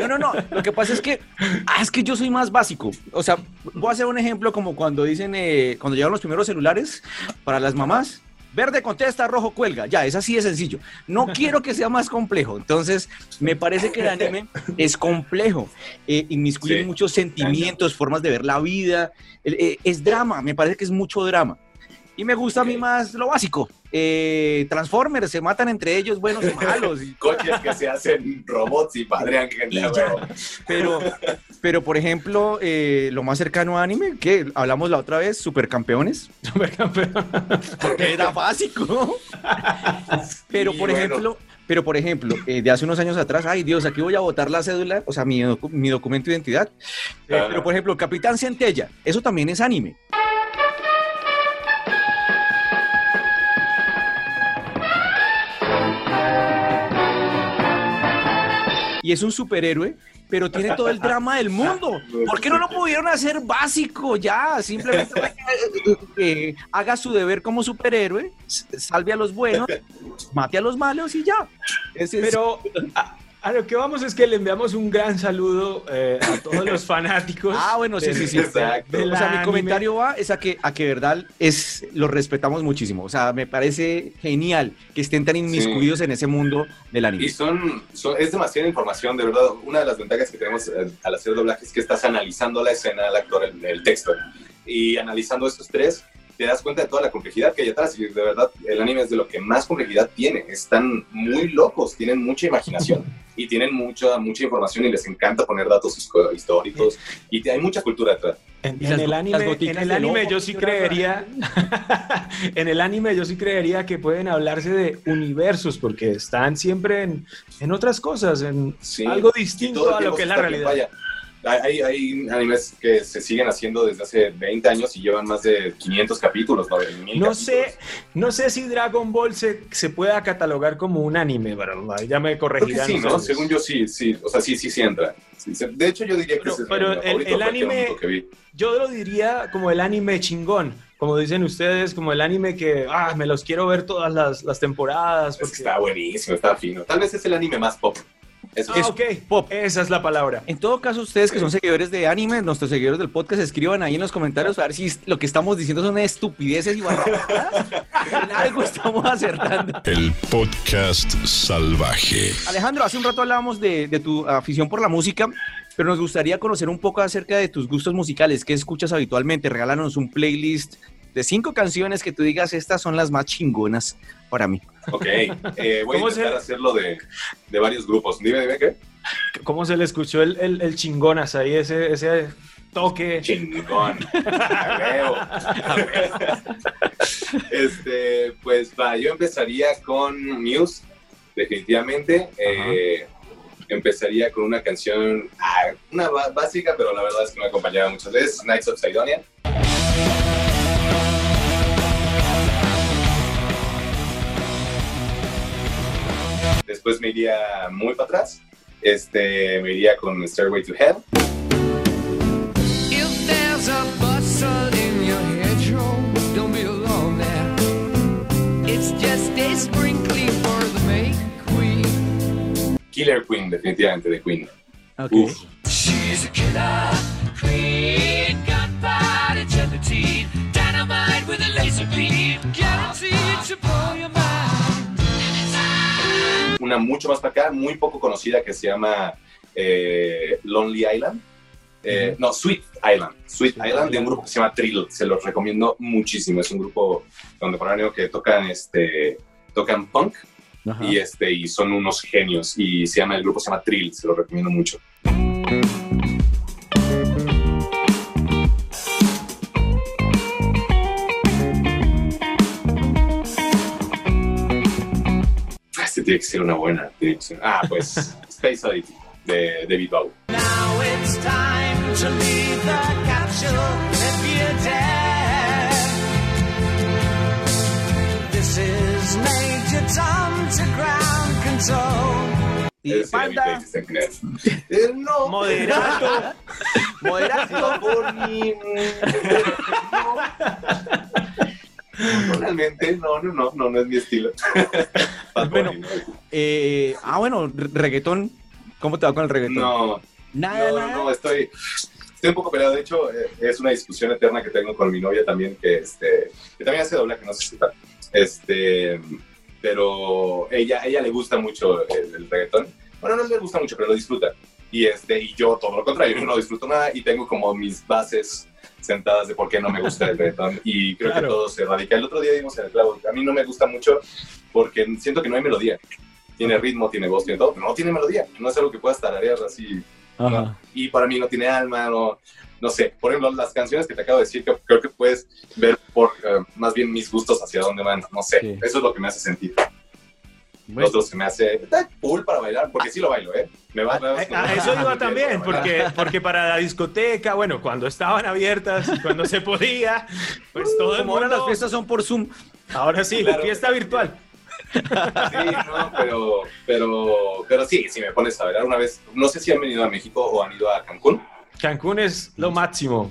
No, no, no. Lo que pasa es que, ah, es que yo soy más básico. O sea, voy a hacer un ejemplo como cuando dicen, eh, cuando llegaron los primeros celulares para las mamás. Verde contesta, rojo cuelga. Ya, es así de sencillo. No quiero que sea más complejo. Entonces, me parece que el anime es complejo. Eh, inmiscuye Sí. muchos sentimientos, formas de ver la vida. Eh, eh, es drama, me parece que es mucho drama. Y me gusta a mí más lo básico. Eh, Transformers, se matan entre ellos, buenos y malos. y- *laughs* Coches que se hacen robots y padrean gente. Pero, pero por ejemplo, eh, lo más cercano a anime, que hablamos la otra vez, Supercampeones. *laughs* Porque era básico. Pero por bueno. ejemplo, pero por ejemplo, eh, de hace unos años atrás, ay Dios, aquí voy a botar la cédula, o sea, mi, docu- mi documento de identidad. Eh, pero por ejemplo, Capitán Centella, eso también es anime. Y es un superhéroe, pero tiene todo el drama del mundo. ¿Por qué no lo pudieron hacer básico ya? Simplemente haga su deber como superhéroe, salve a los buenos, mate a los malos y ya. Ese es- Pero a, a lo que vamos es que le enviamos un gran saludo eh, a todos los *laughs* fanáticos. Ah, bueno, sí, sí, sí. Exacto. O sea, mi comentario va es a que, a que verdad es, lo respetamos muchísimo. O sea, me parece genial que estén tan inmiscuidos en ese mundo del anime. Y son, son- es demasiada información, de verdad. Una de las ventajas que tenemos eh, al hacer doblaje es que estás analizando la escena, el actor, el, el texto. Y analizando estos tres, te das cuenta de toda la complejidad que hay atrás. Y de verdad, el anime es de lo que más complejidad tiene. Están muy locos, tienen mucha imaginación *laughs* y tienen mucha, mucha información y les encanta poner datos históricos. Y te- hay mucha cultura detrás. En, el anime, en el anime yo sí ¿qué creería, *laughs* en el anime yo sí creería que pueden hablarse de universos porque están siempre en, en otras cosas, en Sí, algo distinto a lo que es la realidad. vaya, hay, hay animes que se siguen haciendo desde hace 20 años y llevan más de 500 capítulos, ¿no? Capítulos. sé, no sé si Dragon Ball se, se pueda catalogar como un anime, pero ya me corregirán. sí, ¿no? Según yo sí, sí. O sea, sí, sí, sí entra. Sí. De hecho, yo diría que Pero- es pero el- el porque anime- que vi. Yo lo diría como el anime chingón, como dicen ustedes, como el anime que ah, me los quiero ver todas las, las temporadas. Es que Porque... está buenísimo, está fino. Tal vez es el anime más pop. Ah, es. ok, pop. esa es la palabra. En todo caso, ustedes que son seguidores de anime, nuestros seguidores del podcast, escriban ahí en los comentarios a ver si lo que estamos diciendo son estupideces y. En algo estamos acertando. El podcast salvaje. Alejandro, hace un rato hablábamos de, de tu afición por la música, pero nos gustaría conocer un poco acerca de tus gustos musicales. ¿Qué escuchas habitualmente? Regálanos un playlist de cinco canciones que tú digas, estas son las más chingonas para mí. Ok. Eh, voy a ¿Cómo intentar se- hacerlo de, de varios grupos. Dime, dime qué. ¿Cómo se le escuchó el, el, el chingonas ahí, ese, ese toque? Chingón. A huevo. este, pues va, yo empezaría con Muse, definitivamente. Eh, empezaría con una canción, ah, una básica, pero la verdad es que me acompañaba muchas veces, Nights of Sidonia. Después me iría muy para atrás, este, me iría con Stairway to Hell. If there's a bustle in your hedgerow, don't be alone there. It's just a sprinkling for the May Queen. Killer Queen, definitivamente de Queen. Ok. She's a killer queen, gunpowder gelatine, dynamite with a laser beam, guaranteed to blow your mind. Una mucho más para acá, muy poco conocida que se llama eh, Lonely Island. Eh, No, Sweet Island. Sweet Island de un grupo que se llama Trill. Se los recomiendo muchísimo. Es un grupo contemporáneo que tocan, este, tocan punk y, este, y son unos genios. Y se llama, el grupo se llama Trill. Se lo recomiendo mucho. Tiene que ser una buena. tiene que ser- Ah, pues *laughs* Space Oddity de David Bowie. Now it's time to leave the capsule if you dare. This is Major Tom to ground control. Y mi Panda. *laughs* Eh, no. Moderato. *laughs* moderato. No, *laughs* realmente, no, no, no, no, no es mi estilo. *laughs* Bueno. Eh, ah, bueno, re- reggaetón. ¿Cómo te va con el reggaetón? No, Nada, no, nada. no, estoy, estoy un poco peleado. De hecho, eh, es una discusión eterna que tengo con mi novia también, que, este, que también hace doblaje, no sé si. Este, pero ella, ella le gusta mucho el, el reggaetón. Bueno, no le gusta mucho, pero lo disfruta. Y, este, y yo todo lo contrario, yo *laughs* no disfruto nada y tengo como mis bases sentadas de por qué no me gusta el reggaetón. Y creo Claro. que todo se radica. El otro día dimos en el clavo. A mí no me gusta mucho porque siento que no hay melodía. Tiene ritmo, tiene voz, tiene todo, pero no tiene melodía. No es algo que puedas tararear así Ajá. y para mí no tiene alma, no, no sé. Por ejemplo, las canciones que te acabo de decir, creo que puedes ver por eh, más bien mis gustos hacia dónde van, no sé. Sí. Eso es lo que me hace sentir. Bueno. Lo otro se me hace está cool para bailar, porque sí lo bailo, ¿eh? Me va, me va- A a eso iba *laughs* también, porque, porque para la discoteca, bueno, cuando estaban abiertas, y cuando se podía, pues todo el ahora mundo... las fiestas son por Zoom. Ahora sí, Claro. fiesta virtual. Sí, no, pero, pero, pero sí, si me pones a bailar una vez, no sé si han venido a México o han ido a Cancún. Cancún es lo máximo.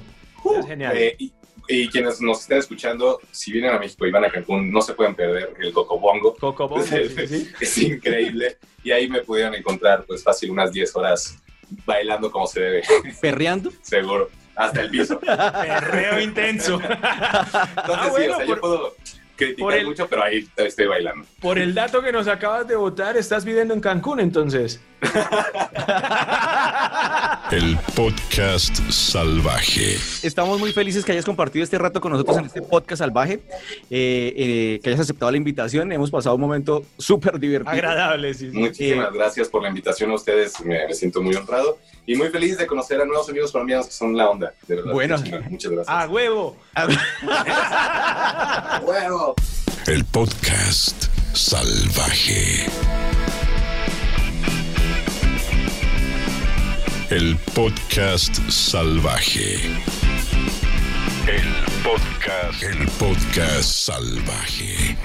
Es genial. Eh, y, y quienes nos estén escuchando, si vienen a México y van a Cancún, no se pueden perder el Cocobongo. Cocobongo, es, sí, sí. *laughs* es increíble. Y ahí me pudieron encontrar, pues fácil, unas 10 horas bailando como se debe, Perreando. *laughs* seguro, hasta el piso. Perreo intenso. *laughs* Entonces, Ah, sí, bueno, o sea, por- yo puedo criticar por el- mucho, pero ahí estoy bailando. Por el dato que nos acabas de votar, estás viviendo en Cancún entonces. *laughs* El podcast salvaje. Estamos muy felices que hayas compartido este rato con nosotros en este podcast salvaje, eh, eh, que hayas aceptado la invitación. Hemos pasado un momento súper divertido. Agradable, sí. sí. Muchísimas gracias por la invitación a ustedes, me, me siento muy honrado y muy feliz de conocer a nuevos amigos colombianos que son la onda, de verdad. Bueno. muchas gracias. ¡A huevo! *laughs* ¡Huevo! El podcast salvaje. El podcast salvaje. El podcast. El podcast salvaje.